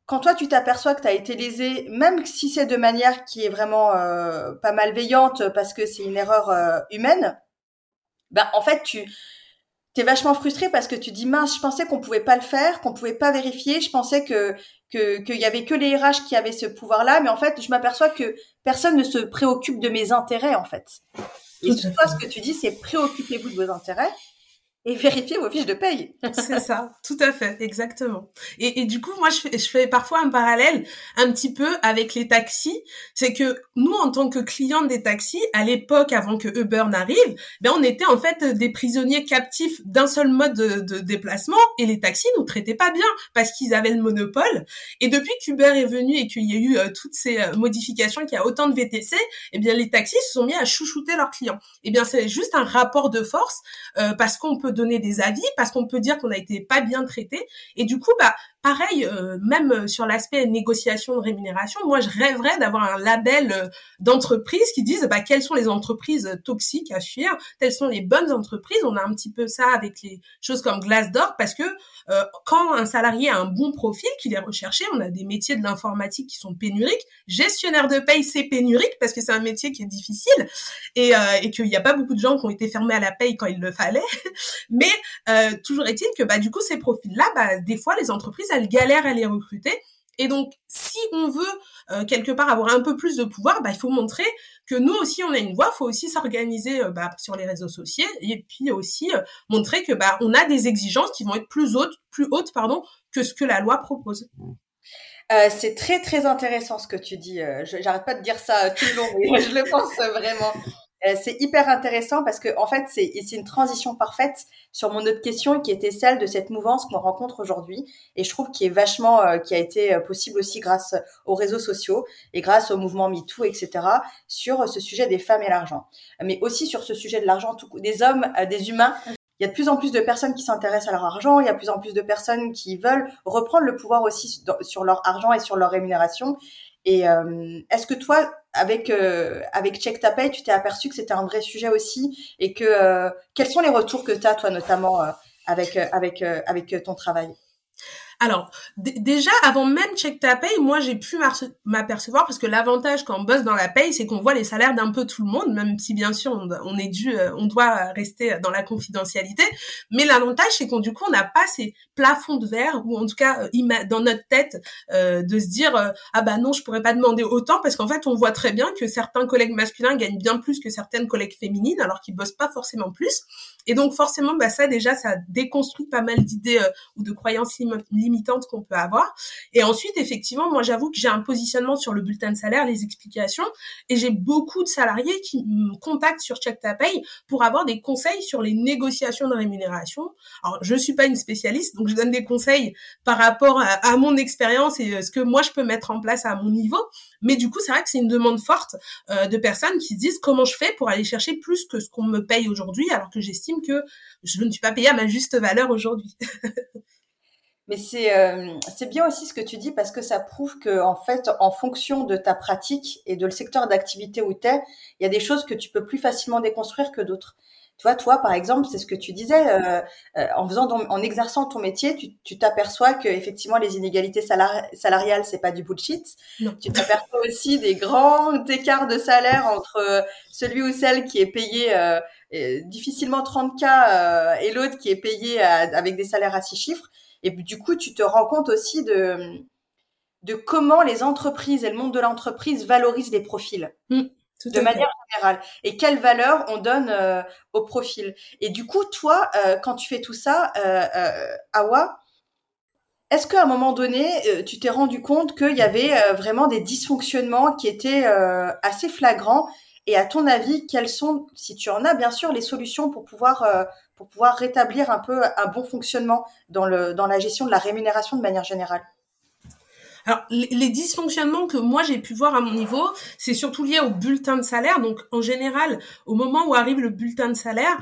quand toi tu t'aperçois que tu as été lésé, même si c'est de manière qui est vraiment pas malveillante parce que c'est une erreur humaine, ben en fait tu t'es vachement frustré parce que tu dis mince, je pensais qu'on pouvait pas le faire, qu'on pouvait pas vérifier, je pensais que que qu'il y avait que les RH qui avaient ce pouvoir-là, mais en fait, je m'aperçois que personne ne se préoccupe de mes intérêts en fait. Et toi, ce que tu dis, c'est préoccupez-vous de vos intérêts et vérifier vos fiches de paye. c'est ça, tout à fait, exactement. Et, du coup, moi, je fais, parfois un parallèle un petit peu avec les taxis. C'est que nous, en tant que clients des taxis, à l'époque, avant que Uber n'arrive, ben, on était en fait des prisonniers captifs d'un seul mode de, de, déplacement et les taxis nous traitaient pas bien parce qu'ils avaient le monopole. Et depuis qu'Uber est venu et qu'il y a eu euh, toutes ces euh, modifications, qu'il y a autant de VTC, eh bien, les taxis se sont mis à chouchouter leurs clients. Eh bien, c'est juste un rapport de force euh, parce qu'on peut donner des avis, parce qu'on peut dire qu'on a été pas bien traité. Et du coup, bah, pareil, euh, même euh, sur l'aspect négociation de rémunération, moi je rêverais d'avoir un label euh, d'entreprise qui dise bah, quelles sont les entreprises toxiques à fuir, quelles sont les bonnes entreprises. On a un petit peu ça avec les choses comme Glassdoor parce que quand un salarié a un bon profil, qu'il est recherché, on a des métiers de l'informatique qui sont pénuriques. Gestionnaire de paye, c'est pénurique parce que c'est un métier qui est difficile et, et qu'il n'y a pas beaucoup de gens qui ont été fermés à la paye quand il le fallait. Mais toujours est-il que bah, du coup ces profils-là, bah, des fois les entreprises elle galère à les recruter. Et donc, si on veut euh, quelque part avoir un peu plus de pouvoir, bah, il faut montrer que nous aussi on a une voix. Il faut aussi s'organiser euh, bah, sur les réseaux sociaux et puis aussi euh, montrer que bah, on a des exigences qui vont être plus hautes, plus hautes pardon, que ce que la loi propose. c'est très très intéressant ce que tu dis. J'arrête pas de dire ça tout le long, mais je le pense vraiment. Euh, c'est hyper intéressant parce que en fait, c'est une transition parfaite sur mon autre question qui était celle de cette mouvance qu'on rencontre aujourd'hui et je trouve qui est vachement, euh, qui a été euh, possible aussi grâce aux réseaux sociaux et grâce au mouvement MeToo, etc. sur ce sujet des femmes et l'argent, mais aussi sur ce sujet de l'argent, des hommes, des humains il y a de plus en plus de personnes qui s'intéressent à leur argent, il y a de plus en plus de personnes qui veulent reprendre le pouvoir aussi sur leur argent et sur leur rémunération. Et euh, est-ce que toi, avec euh, avec Check Ta Pay, tu t'es aperçu que c'était un vrai sujet aussi et que euh, quels sont les retours que tu as toi notamment avec avec avec ton travail? Alors, déjà, avant même Check ta paye, moi, j'ai pu m'apercevoir parce que l'avantage quand on bosse dans la paye, c'est qu'on voit les salaires d'un peu tout le monde, même si bien sûr on, est dû, euh, on doit rester dans la confidentialité. Mais l'avantage, c'est qu'on du coup, on n'a pas ces plafonds de verre ou en tout cas euh, dans notre tête euh, de se dire ah bah non, je pourrais pas demander autant parce qu'en fait, on voit très bien que certains collègues masculins gagnent bien plus que certaines collègues féminines alors qu'ils bossent pas forcément plus. Et donc forcément, bah ça déjà, ça déconstruit pas mal d'idées ou de croyances limitantes qu'on peut avoir. Et ensuite, effectivement, moi j'avoue que j'ai un positionnement sur le bulletin de salaire, les explications, et j'ai beaucoup de salariés qui me contactent sur Check Ta Paye pour avoir des conseils sur les négociations de rémunération. Alors je suis pas une spécialiste, donc je donne des conseils par rapport à, mon expérience et euh, ce que moi je peux mettre en place à mon niveau. Mais du coup, c'est vrai que c'est une demande forte euh, de personnes qui se disent comment je fais pour aller chercher plus que ce qu'on me paye aujourd'hui, alors que j'estime que je ne suis pas payée à ma juste valeur aujourd'hui? Mais c'est euh, c'est bien aussi ce que tu dis parce que ça prouve que en fait, en fonction de ta pratique et de le secteur d'activité où tu es, il y a des choses que tu peux plus facilement déconstruire que d'autres. Tu vois, toi, par exemple, c'est ce que tu disais, euh, euh en faisant, en exerçant ton métier, tu t'aperçois que effectivement les inégalités salariales, c'est pas du bullshit. Non. Tu t'aperçois aussi des grands écarts de salaire entre euh, celui ou celle qui est payé euh, difficilement 30 k et l'autre qui est payé avec des salaires à six chiffres. Et du coup, tu te rends compte aussi de, de comment les entreprises et le monde de l'entreprise valorisent les profils. Mmh, de manière générale. Et quelle valeur on donne euh, au profil et du coup toi euh, quand tu fais tout ça euh, euh Awa est-ce qu'à un moment donné tu t'es rendu compte qu'il y avait vraiment des dysfonctionnements qui étaient assez flagrants? Et à ton avis quelles sont si tu en as bien sûr les solutions pour pouvoir pour pouvoir rétablir un peu un bon fonctionnement dans, la gestion de la rémunération de manière générale alors, les, dysfonctionnements que moi j'ai pu voir à mon niveau, c'est surtout lié au bulletin de salaire. Donc, en général, au moment où arrive le bulletin de salaire,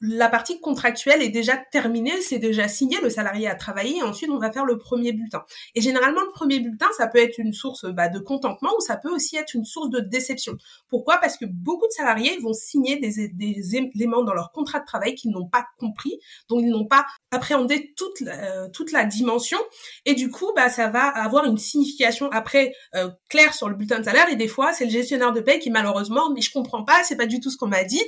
la partie contractuelle est déjà terminée, c'est déjà signé, le salarié a travaillé, et ensuite on va faire le premier bulletin. Et généralement, le premier bulletin, ça peut être une source bah, de contentement ou ça peut aussi être une source de déception. Pourquoi? Parce que beaucoup de salariés vont signer des, des éléments dans leur contrat de travail qu'ils n'ont pas compris, dont ils n'ont pas appréhendé toute euh, toute la dimension, et du coup, bah, ça va avoir une signification après euh, claire sur le bulletin de salaire, et des fois, c'est le gestionnaire de paie qui malheureusement, mais je comprends pas, c'est pas du tout ce qu'on m'a dit,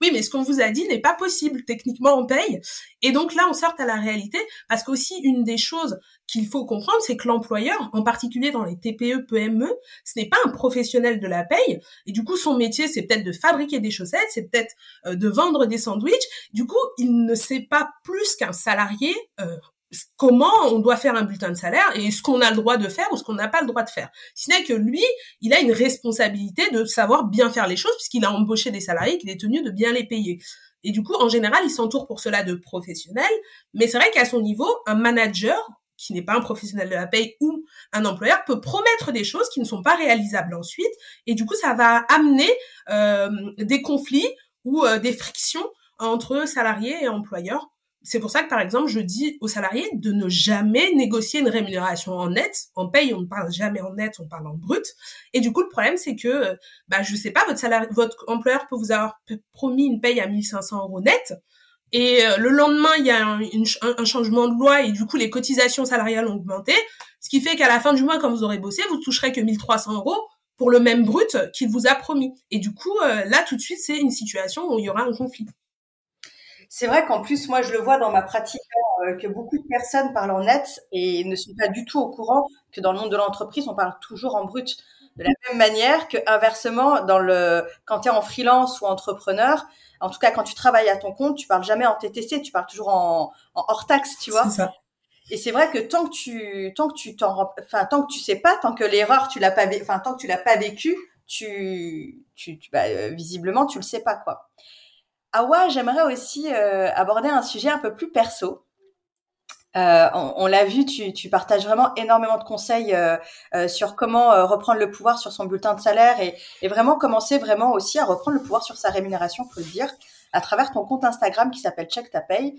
oui, mais ce qu'on vous a dit n'est pas possible. Techniquement, on paye. Et donc là, on sort à la réalité parce qu'aussi, une des choses qu'il faut comprendre, c'est que l'employeur, en particulier dans les TPE, PME, ce n'est pas un professionnel de la paye. Et du coup, son métier, c'est peut-être de fabriquer des chaussettes, c'est peut-être euh, de vendre des sandwichs. Du coup, il ne sait pas plus qu'un salarié euh, comment on doit faire un bulletin de salaire et ce qu'on a le droit de faire ou ce qu'on n'a pas le droit de faire. Si n'est que lui, il a une responsabilité de savoir bien faire les choses puisqu'il a embauché des salariés qu'il est tenu de bien les payer. Et du coup, en général, il s'entoure pour cela de professionnels, mais c'est vrai qu'à son niveau, un manager qui n'est pas un professionnel de la paye ou un employeur peut promettre des choses qui ne sont pas réalisables ensuite et du coup ça va amener euh, des conflits ou euh, des frictions entre salariés et employeurs c'est pour ça que, par exemple, je dis aux salariés de ne jamais négocier une rémunération en net. En paye, on ne parle jamais en net, on parle en brut. Et du coup, le problème, c'est que, bah, je sais pas, votre salarié, votre employeur peut vous avoir promis une paye à 1500 euros net. Et euh, le lendemain, il y a un, changement de loi et du coup, les cotisations salariales ont augmenté. Ce qui fait qu'à la fin du mois, quand vous aurez bossé, vous toucherez que 1300 euros pour le même brut qu'il vous a promis. Et du coup, euh, là, tout de suite, c'est une situation où il y aura un conflit. C'est vrai qu'en plus, moi, je le vois dans ma pratique euh, que beaucoup de personnes parlent en net et ne sont pas du tout au courant que dans le monde de l'entreprise, on parle toujours en brut. De la même manière que inversement, dans le quand tu es en freelance ou entrepreneur, en tout cas quand tu travailles à ton compte, tu parles jamais en TTC, tu parles toujours en, en hors taxe, tu vois. Ça. Et c'est vrai que tant que tu tant que tu t'en enfin tant que tu sais pas, tant que l'erreur tu l'as pas enfin tant que tu l'as pas vécu, tu, tu, bah, euh, visiblement, tu le sais pas, quoi. Awa, j'aimerais aussi euh, aborder un sujet un peu plus perso. Euh, on, l'a vu, tu, partages vraiment énormément de conseils euh, sur comment reprendre le pouvoir sur son bulletin de salaire et, vraiment commencer vraiment aussi à reprendre le pouvoir sur sa rémunération, faut le dire, à travers ton compte Instagram qui s'appelle Check ta paye.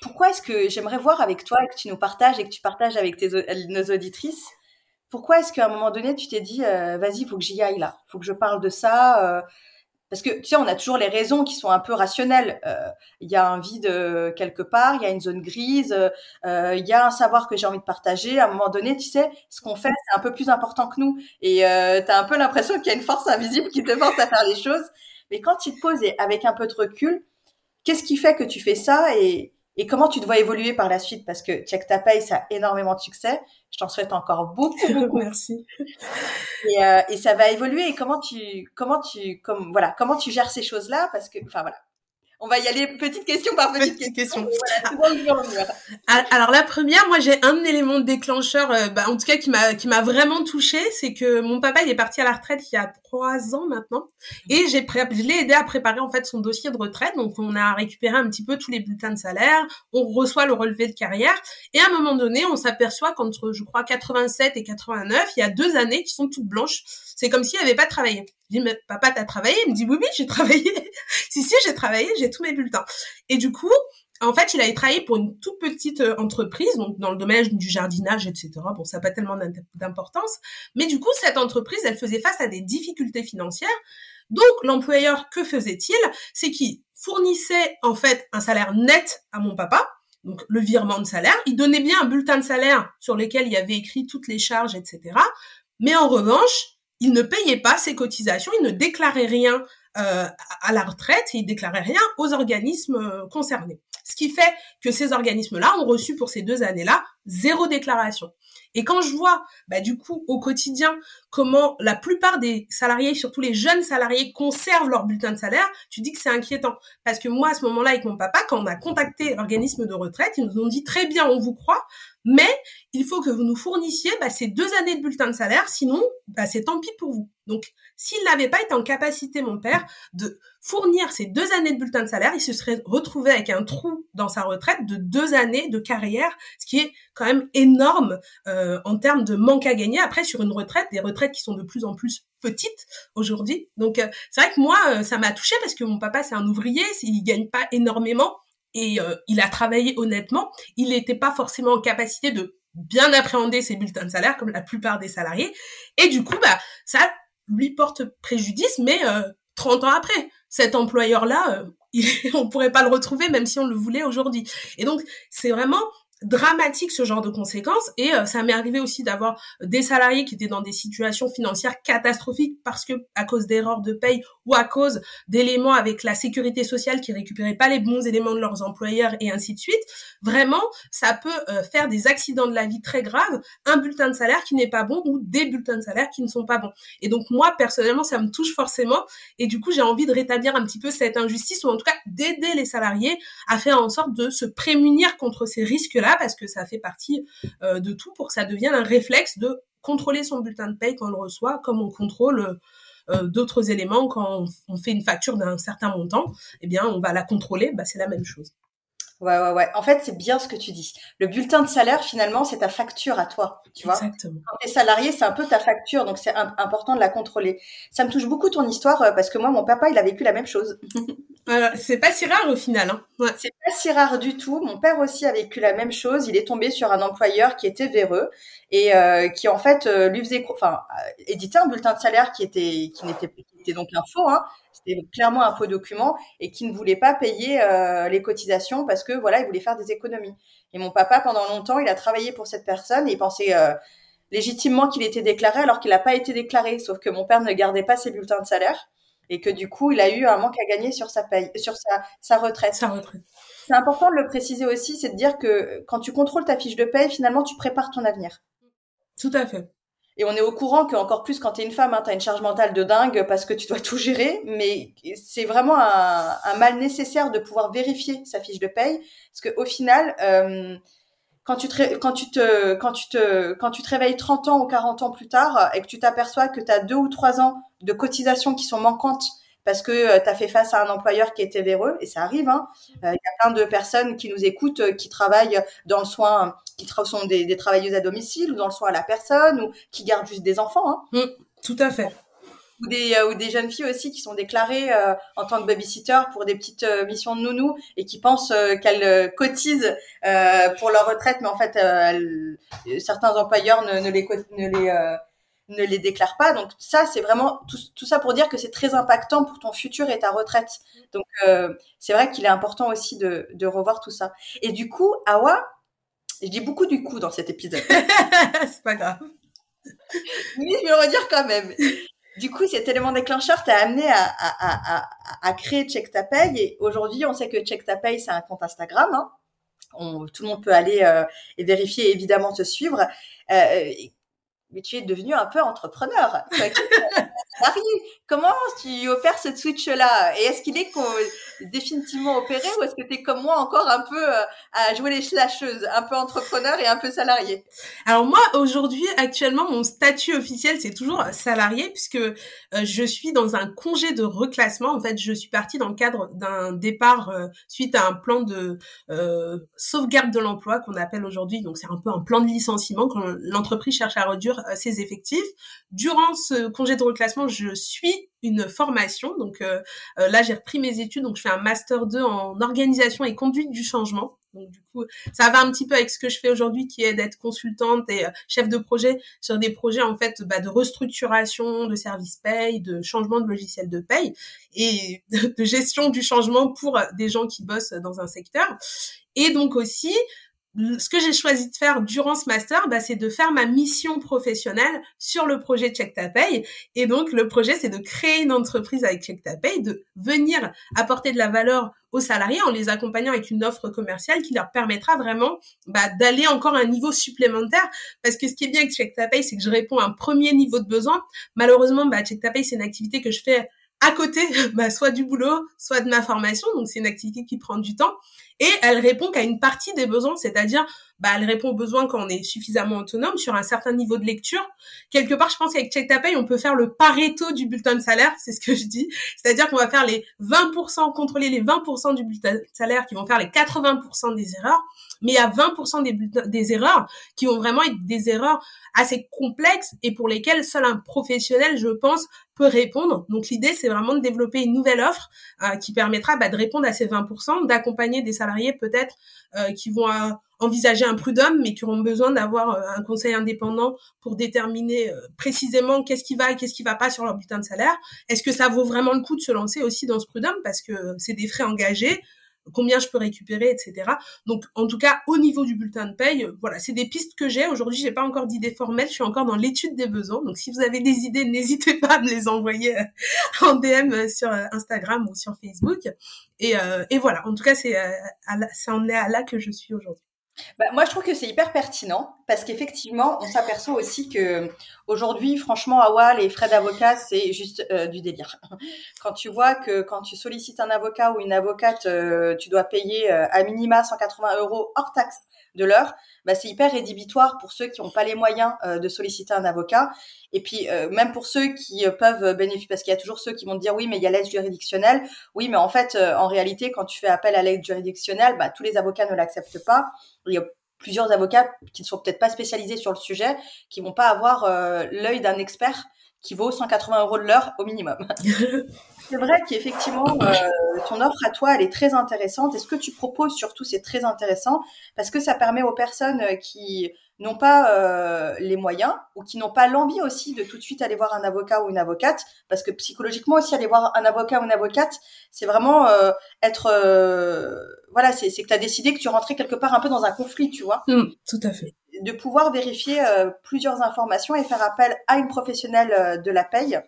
Pourquoi est-ce que j'aimerais voir avec toi et que tu nous partages et que tu partages avec nos auditrices Pourquoi est-ce qu'à un moment donné tu t'es dit vas-y, faut que j'y aille là, faut que je parle de ça parce que tu sais, on a toujours les raisons qui sont un peu rationnelles. Euh, il y a un vide euh, quelque part, il y a une zone grise, euh, il y a un savoir que j'ai envie de partager. À un moment donné, tu sais, ce qu'on fait, c'est un peu plus important que nous. Et tu as un peu l'impression qu'il y a une force invisible qui te force à faire les choses. Mais quand tu te poses avec un peu de recul, qu'est-ce qui fait que tu fais ça et, et comment tu te vois évoluer par la suite? Parce que Check Ta Paye, ça a énormément de succès. Je t'en souhaite encore beaucoup, beaucoup. Merci. Et, euh, et, ça va évoluer. Et comment tu, comment tu, comme voilà, comment tu gères ces choses-là? Parce que, enfin voilà, on va y aller petite question par petite, question. alors la première, moi j'ai un élément déclencheur, euh, bah, en tout cas qui m'a qui m'a vraiment touchée, c'est que mon papa il est parti à la retraite il y a trois ans maintenant, et j'ai je l'ai aidé à préparer en fait son dossier de retraite. Donc on a récupéré un petit peu tous les bulletins de salaire, on reçoit le relevé de carrière, et à un moment donné on s'aperçoit qu'entre je crois 87 et 89, il y a deux années qui sont toutes blanches. C'est comme s'il n'avait pas travaillé. Je dis, mais papa, t'as travaillé? Il me dit, oui, oui, j'ai travaillé. si, si, j'ai travaillé, j'ai tous mes bulletins. Et du coup, en fait, il avait travaillé pour une toute petite euh, entreprise, donc dans le domaine du jardinage, etc. Bon, ça n'a pas tellement d'importance. Mais du coup, cette entreprise, elle faisait face à des difficultés financières. Donc, l'employeur, que faisait-il? C'est qu'il fournissait, en fait, un salaire net à mon papa, donc le virement de salaire. Il donnait bien un bulletin de salaire sur lequel il y avait écrit toutes les charges, etc. Mais en revanche, il ne payait pas ses cotisations, il ne déclarait rien euh, à la retraite et il déclarait rien aux organismes euh, concernés. Ce qui fait que ces organismes-là ont reçu pour ces deux années-là zéro déclaration. Et quand je vois, bah, du coup, au quotidien, comment la plupart des salariés, surtout les jeunes salariés, conservent leur bulletin de salaire, tu dis que c'est inquiétant. Parce que moi, à ce moment-là, avec mon papa, quand on a contacté l'organisme de retraite, ils nous ont dit très bien, on vous croit, mais il faut que vous nous fournissiez bah, ces deux années de bulletin de salaire, sinon, bah, c'est tant pis pour vous. Donc, s'il n'avait pas été en capacité, mon père, de fournir ces deux années de bulletin de salaire, il se serait retrouvé avec un trou dans sa retraite de deux années de carrière, ce qui est quand même énorme euh, en termes de manque à gagner. Après, sur une retraite, des retraites qui sont de plus en plus petites aujourd'hui. Donc, euh, c'est vrai que moi, euh, ça m'a touché parce que mon papa, c'est un ouvrier, il gagne pas énormément et il a travaillé honnêtement. Il n'était pas forcément en capacité de bien appréhender ses bulletins de salaire comme la plupart des salariés. Et du coup, bah, ça lui porte préjudice, mais 30 ans après cet employeur-là, euh, on pourrait pas le retrouver même si on le voulait aujourd'hui. Et donc, c'est vraiment dramatique ce genre de conséquences. Et euh, ça m'est arrivé aussi d'avoir des salariés qui étaient dans des situations financières catastrophiques parce que à cause d'erreurs de paye ou à cause d'éléments avec la sécurité sociale qui récupéraient pas les bons éléments de leurs employeurs et ainsi de suite vraiment ça peut euh, faire des accidents de la vie très graves. Un bulletin de salaire qui n'est pas bon ou des bulletins de salaire qui ne sont pas bons. Et donc moi personnellement ça me touche forcément. Et du coup j'ai envie de rétablir un petit peu cette injustice ou en tout cas d'aider les salariés à faire en sorte de se prémunir contre ces risques là parce que ça fait partie euh, de tout pour que ça devienne un réflexe de contrôler son bulletin de paye quand on le reçoit, comme on contrôle euh, d'autres éléments quand on, fait une facture d'un certain montant, eh bien on va la contrôler, bah, c'est la même chose. Ouais, ouais, ouais. En fait, c'est bien ce que tu dis. Le bulletin de salaire, finalement, c'est ta facture à toi. Tu vois Exactement. Quand tu es salarié, c'est un peu ta facture, donc c'est important de la contrôler. Ça me touche beaucoup ton histoire euh, parce que moi, mon papa, il a vécu la même chose. c'est pas si rare au final. Hein. Ouais. C'est pas si rare du tout. Mon père aussi a vécu la même chose. Il est tombé sur un employeur qui était véreux et euh, qui en fait euh, lui faisait, enfin, éditer un bulletin de salaire qui était, qui n'était, qui était donc un faux, hein, c'était clairement un faux document et qui ne voulait pas payer euh, les cotisations parce que voilà, il voulait faire des économies. Et mon papa, pendant longtemps, il a travaillé pour cette personne et il pensait euh, légitimement qu'il était déclaré alors qu'il n'a pas été déclaré. Sauf que mon père ne gardait pas ses bulletins de salaire et que du coup, il a eu un manque à gagner sur sa paye, sur sa, sa retraite. Sa retraite. C'est important de le préciser aussi, c'est de dire que quand tu contrôles ta fiche de paye, finalement, tu prépares ton avenir. Tout à fait. Et on est au courant que encore plus quand tu es une femme, hein, tu as une charge mentale de dingue parce que tu dois tout gérer, mais c'est vraiment un, mal nécessaire de pouvoir vérifier sa fiche de paye, parce qu'au final, quand tu te réveilles 30 ans ou 40 ans plus tard et que tu t'aperçois que tu as deux ou trois ans de cotisations qui sont manquantes parce que euh, tu as fait face à un employeur qui était véreux et ça arrive hein. Euh, il y a plein de personnes qui nous écoutent euh, qui travaillent dans le soin qui sont des, des, travailleuses à domicile ou dans le soin à la personne ou qui gardent juste des enfants hein. Mmh, tout à fait ou des, ou des jeunes filles aussi qui sont déclarées en tant que babysitter pour des petites missions de nounou et qui pensent qu'elles cotisent pour leur retraite, mais en fait, certains employeurs ne, ne les, ne les ne les déclare pas. Donc ça, c'est vraiment tout, ça pour dire que c'est très impactant pour ton futur et ta retraite. Donc euh, c'est vrai qu'il est important aussi de, revoir tout ça. Et du coup, Awa, je dis beaucoup du coup dans cet épisode. c'est pas grave. Mais je vais le redire quand même. Du coup, cet élément déclencheur t'a amené à, créer Check Ta Paye. Et aujourd'hui, on sait que Check Ta Paye, c'est un compte Instagram. Hein. tout le monde peut aller euh, et vérifier et évidemment te suivre. Euh, mais tu es devenu un peu entrepreneur. Marie, comment tu opères ce switch-là? Et est-ce qu'il est, définitivement opéré ou est-ce que tu es comme moi encore un peu euh, à jouer les slasheuses, un peu entrepreneur et un peu salarié? Alors moi, aujourd'hui, actuellement, mon statut officiel, c'est toujours salarié puisque euh, je suis dans un congé de reclassement. En fait, je suis partie dans le cadre d'un départ euh, suite à un plan de sauvegarde de l'emploi qu'on appelle aujourd'hui. Donc c'est un peu un plan de licenciement quand l'entreprise cherche à réduire ses effectifs. Durant ce congé de reclassement, je suis une formation. Donc euh, euh, là, j'ai repris mes études, donc je fais un master 2 en organisation et conduite du changement. Donc du coup, ça va un petit peu avec ce que je fais aujourd'hui, qui est d'être consultante et euh, chef de projet sur des projets en fait bah, de restructuration, de services paye, de changement de logiciel de paye et de gestion du changement pour des gens qui bossent dans un secteur. Et donc aussi, ce que j'ai choisi de faire durant ce master, bah, c'est de faire ma mission professionnelle sur le projet Check Ta Pay. Et donc, le projet, c'est de créer une entreprise avec Check Ta Pay, de venir apporter de la valeur aux salariés en les accompagnant avec une offre commerciale qui leur permettra vraiment bah, d'aller encore un niveau supplémentaire. Parce que ce qui est bien avec Check Ta Pay, c'est que je réponds à un premier niveau de besoin. Malheureusement, bah, Check Ta Pay, c'est une activité que je fais à côté, bah, soit du boulot, soit de ma formation. Donc, c'est une activité qui prend du temps et elle répond qu'à une partie des besoins, c'est-à-dire bah, elle répond aux besoins quand on est suffisamment autonome sur un certain niveau de lecture. Quelque part, je pense qu'avec Check Ta Pay, on peut faire le pareto du bulletin de salaire, c'est ce que je dis. C'est-à-dire qu'on va faire les 20%, contrôler les 20% du bulletin de salaire qui vont faire les 80% des erreurs, mais il y a 20% des, des erreurs qui vont vraiment être des erreurs assez complexes et pour lesquelles seul un professionnel, je pense, peut répondre. Donc l'idée, c'est vraiment de développer une nouvelle offre euh, qui permettra bah, de répondre à ces 20%, d'accompagner des salariés peut-être euh, qui vont euh, envisager un prud'homme, mais qui auront besoin d'avoir euh, un conseil indépendant pour déterminer précisément qu'est-ce qui va et qu'est-ce qui va pas sur leur bulletin de salaire. Est-ce que ça vaut vraiment le coup de se lancer aussi dans ce prud'homme? Parce que c'est des frais engagés combien je peux récupérer, etc. Donc, en tout cas, au niveau du bulletin de paye, voilà, c'est des pistes que j'ai. Aujourd'hui, j'ai pas encore d'idées formelles. Je suis encore dans l'étude des besoins. Donc, si vous avez des idées, n'hésitez pas à me les envoyer euh, en DM sur Instagram ou sur Facebook. Et, et voilà. En tout cas, c'est, en est à là que je suis aujourd'hui. Bah, moi, je trouve que c'est hyper pertinent parce qu'effectivement, on s'aperçoit aussi que aujourd'hui, franchement, Awa, les frais d'avocat, c'est juste euh, du délire. Quand tu vois que quand tu sollicites un avocat ou une avocate, euh, tu dois payer euh, à minima 180 euros hors taxe de l'heure, bah, c'est hyper rédhibitoire pour ceux qui n'ont pas les moyens de solliciter un avocat. Et puis même pour ceux qui peuvent bénéficier, parce qu'il y a toujours ceux qui vont te dire oui, mais il y a l'aide juridictionnelle. Oui, mais en fait, en réalité, quand tu fais appel à l'aide juridictionnelle, bah, tous les avocats ne l'acceptent pas il y a plusieurs avocats qui ne sont peut-être pas spécialisés sur le sujet, qui vont pas avoir euh, l'œil d'un expert qui vaut 180 euros de l'heure au minimum. c'est vrai qu'effectivement, euh, ton offre à toi, elle est très intéressante. Et ce que tu proposes surtout, c'est très intéressant parce que ça permet aux personnes qui n'ont pas euh, les moyens ou qui n'ont pas l'envie aussi de tout de suite aller voir un avocat ou une avocate, parce que psychologiquement aussi aller voir un avocat ou une avocate, c'est vraiment euh, être, euh, voilà, c'est que tu as décidé que tu rentrais quelque part un peu dans un conflit, tu vois. Mmh, tout à fait. De pouvoir vérifier plusieurs informations et faire appel à une professionnelle de la paye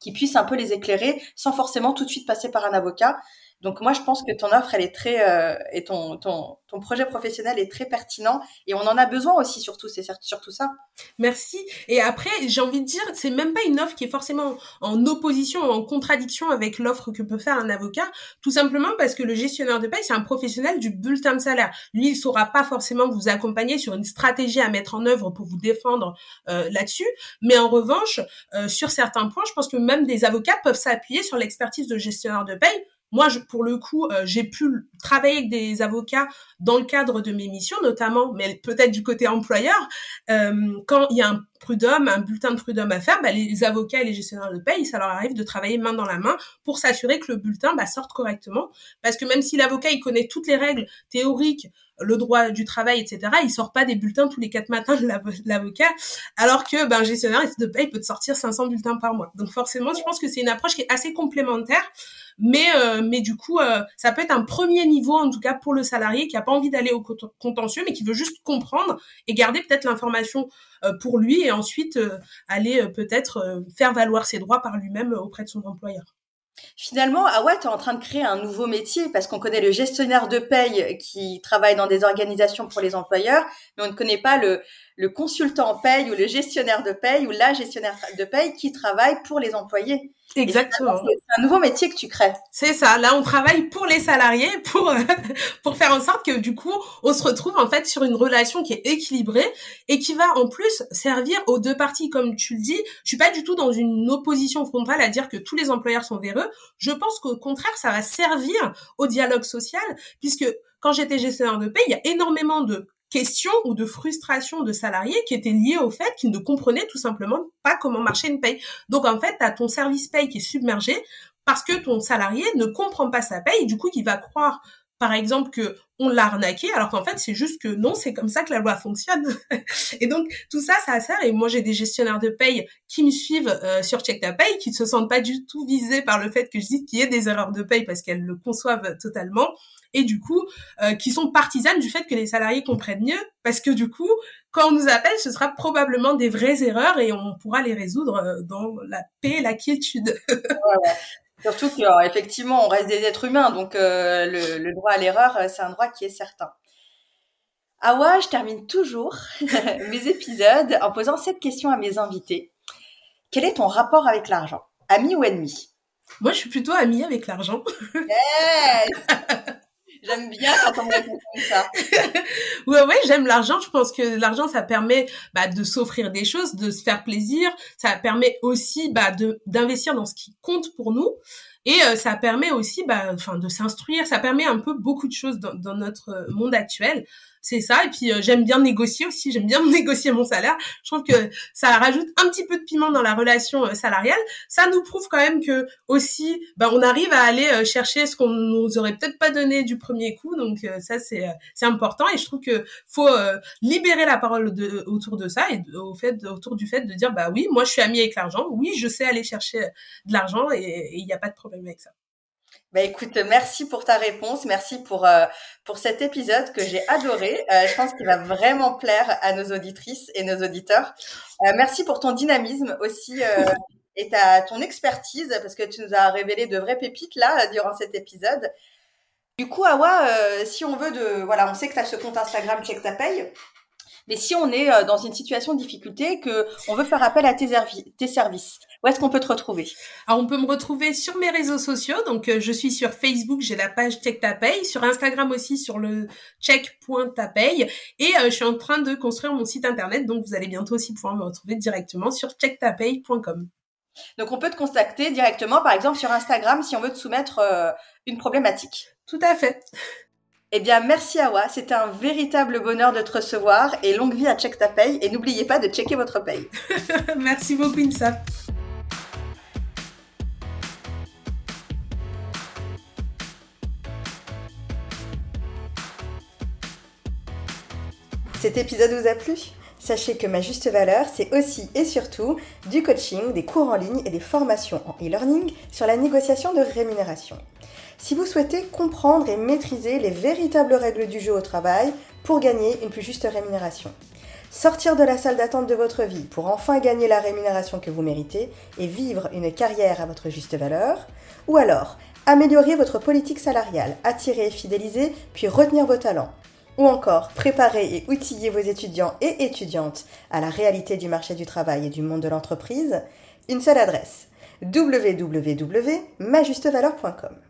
qui puisse un peu les éclairer sans forcément tout de suite passer par un avocat Donc moi, je pense que ton offre, elle est très euh, et ton, ton ton projet professionnel est très pertinent et on en a besoin aussi surtout. C'est surtout ça. Merci. Et après, j'ai envie de dire, c'est même pas une offre qui est forcément en opposition, en contradiction avec l'offre que peut faire un avocat, tout simplement parce que le gestionnaire de paie, c'est un professionnel du bulletin de salaire. Lui, il saura pas forcément vous accompagner sur une stratégie à mettre en œuvre pour vous défendre euh, là-dessus, mais en revanche, euh, sur certains points, je pense que même des avocats peuvent s'appuyer sur l'expertise de gestionnaire de paie moi, pour le coup, euh, j'ai pu travailler avec des avocats dans le cadre de mes missions, notamment, mais peut-être du côté employeur. Euh, quand il y a un prud'homme, un bulletin de prud'homme à faire, bah, les avocats et les gestionnaires de paye, ça leur arrive de travailler main dans la main pour s'assurer que le bulletin bah, sorte correctement. Parce que même si l'avocat il connaît toutes les règles théoriques, le droit du travail, etc., il sort pas des bulletins tous les quatre matins de l'avocat, alors que ben, gestionnaire de paye peut te sortir 500 bulletins par mois. Donc forcément, je pense que c'est une approche qui est assez complémentaire. Mais, euh, mais du coup, euh, ça peut être un premier niveau, en tout cas pour le salarié qui a pas envie d'aller au contentieux, mais qui veut juste comprendre et garder peut-être l'information euh, pour lui et ensuite aller peut-être faire valoir ses droits par lui-même auprès de son employeur. Finalement, tu es en train de créer un nouveau métier parce qu'on connaît le gestionnaire de paye qui travaille dans des organisations pour les employeurs, mais on ne connaît pas le, le consultant en paye ou le gestionnaire de paye ou la gestionnaire de paye qui travaille pour les employés. Exactement. C'est un nouveau métier que tu crées. C'est ça. Là, on travaille pour les salariés, pour pour faire en sorte que du coup, on se retrouve en fait sur une relation qui est équilibrée et qui va en plus servir aux deux parties. Comme tu le dis, je suis pas du tout dans une opposition frontale à dire que tous les employeurs sont véreux. Je pense qu'au contraire, ça va servir au dialogue social, puisque quand j'étais gestionnaire de paie, il y a énormément de questions ou de frustrations de salariés qui étaient liées au fait qu'ils ne comprenaient tout simplement pas comment marchait une paye. Donc en fait, tu as ton service paye qui est submergé parce que ton salarié ne comprend pas sa paye, du coup, il va croire par exemple que on l'a arnaqué alors qu'en fait c'est juste que non c'est comme ça que la loi fonctionne. Et donc tout ça ça sert. Et moi j'ai des gestionnaires de paye qui me suivent euh, sur Check ta paye qui ne se sentent pas du tout visés par le fait que je dis qu'il y ait des erreurs de paye parce qu'elles le conçoivent totalement et du coup euh, qui sont partisanes du fait que les salariés comprennent mieux parce que du coup quand on nous appelle ce sera probablement des vraies erreurs et on pourra les résoudre euh, dans la paix et la quiétude. Surtout qu'effectivement on reste des êtres humains donc euh, le, le, droit à l'erreur c'est un droit qui est certain. Awa, je termine toujours mes épisodes en posant cette question à mes invités. Quel est ton rapport avec l'argent? Ami ou ennemi? Moi, je suis plutôt amie avec l'argent. J'aime bien quand on me ça. ouais, ouais, j'aime l'argent. Je pense que l'argent, ça permet bah, de s'offrir des choses, de se faire plaisir. Ça permet aussi bah, de d'investir dans ce qui compte pour nous. Et euh, ça permet aussi, bah, de s'instruire. Ça permet un peu beaucoup de choses dans, dans notre monde actuel c'est ça. Et puis euh, j'aime bien négocier aussi, j'aime bien négocier mon salaire. Je trouve que ça rajoute un petit peu de piment dans la relation euh, salariale. Ça nous prouve quand même que aussi, ben, on arrive à aller euh, chercher ce qu'on nous aurait peut-être pas donné du premier coup. Donc ça c'est c'est important et je trouve que faut libérer la parole de, autour de ça et au fait autour du fait de dire bah oui, moi je suis amie avec l'argent, oui je sais aller chercher de l'argent et il n'y a pas de problème avec ça. Bah écoute, merci pour ta réponse, merci pour euh, pour cet épisode que j'ai adoré. Euh, je pense qu'il va vraiment plaire à nos auditrices et nos auditeurs. Euh, merci pour ton dynamisme aussi et ta ton expertise parce que tu nous as révélé de vraies pépites là durant cet épisode. Du coup, Awa, si on veut de voilà, on sait que tu as ce compte Instagram Check ta paye. Mais si on est dans une situation de difficulté, que on veut faire appel à tes, tes services, où est-ce qu'on peut te retrouver? Alors, on peut me retrouver sur mes réseaux sociaux. Donc, euh, je suis sur Facebook, j'ai la page Check Ta Paye. Sur Instagram aussi, sur le check.tapaye. Et euh, je suis en train de construire mon site internet. Donc, vous allez bientôt aussi pouvoir me retrouver directement sur checktapaye.com. Donc, on peut te contacter directement, par exemple, sur Instagram, si on veut te soumettre euh, une problématique. Tout à fait. Eh bien, merci Awa, c'était un véritable bonheur de te recevoir et longue vie à Check Ta Paye et n'oubliez pas de checker votre paye. merci beaucoup Insaf. Cet épisode vous a plu? Sachez que ma juste valeur, c'est aussi et surtout du coaching, des cours en ligne et des formations en e-learning sur la négociation de rémunération. Si vous souhaitez comprendre et maîtriser les véritables règles du jeu au travail pour gagner une plus juste rémunération. Sortir de la salle d'attente de votre vie pour enfin gagner la rémunération que vous méritez et vivre une carrière à votre juste valeur. Ou alors, améliorer votre politique salariale, attirer et fidéliser, puis retenir vos talents. Ou encore préparer et outiller vos étudiants et étudiantes à la réalité du marché du travail et du monde de l'entreprise, une seule adresse www.majustevaleur.com.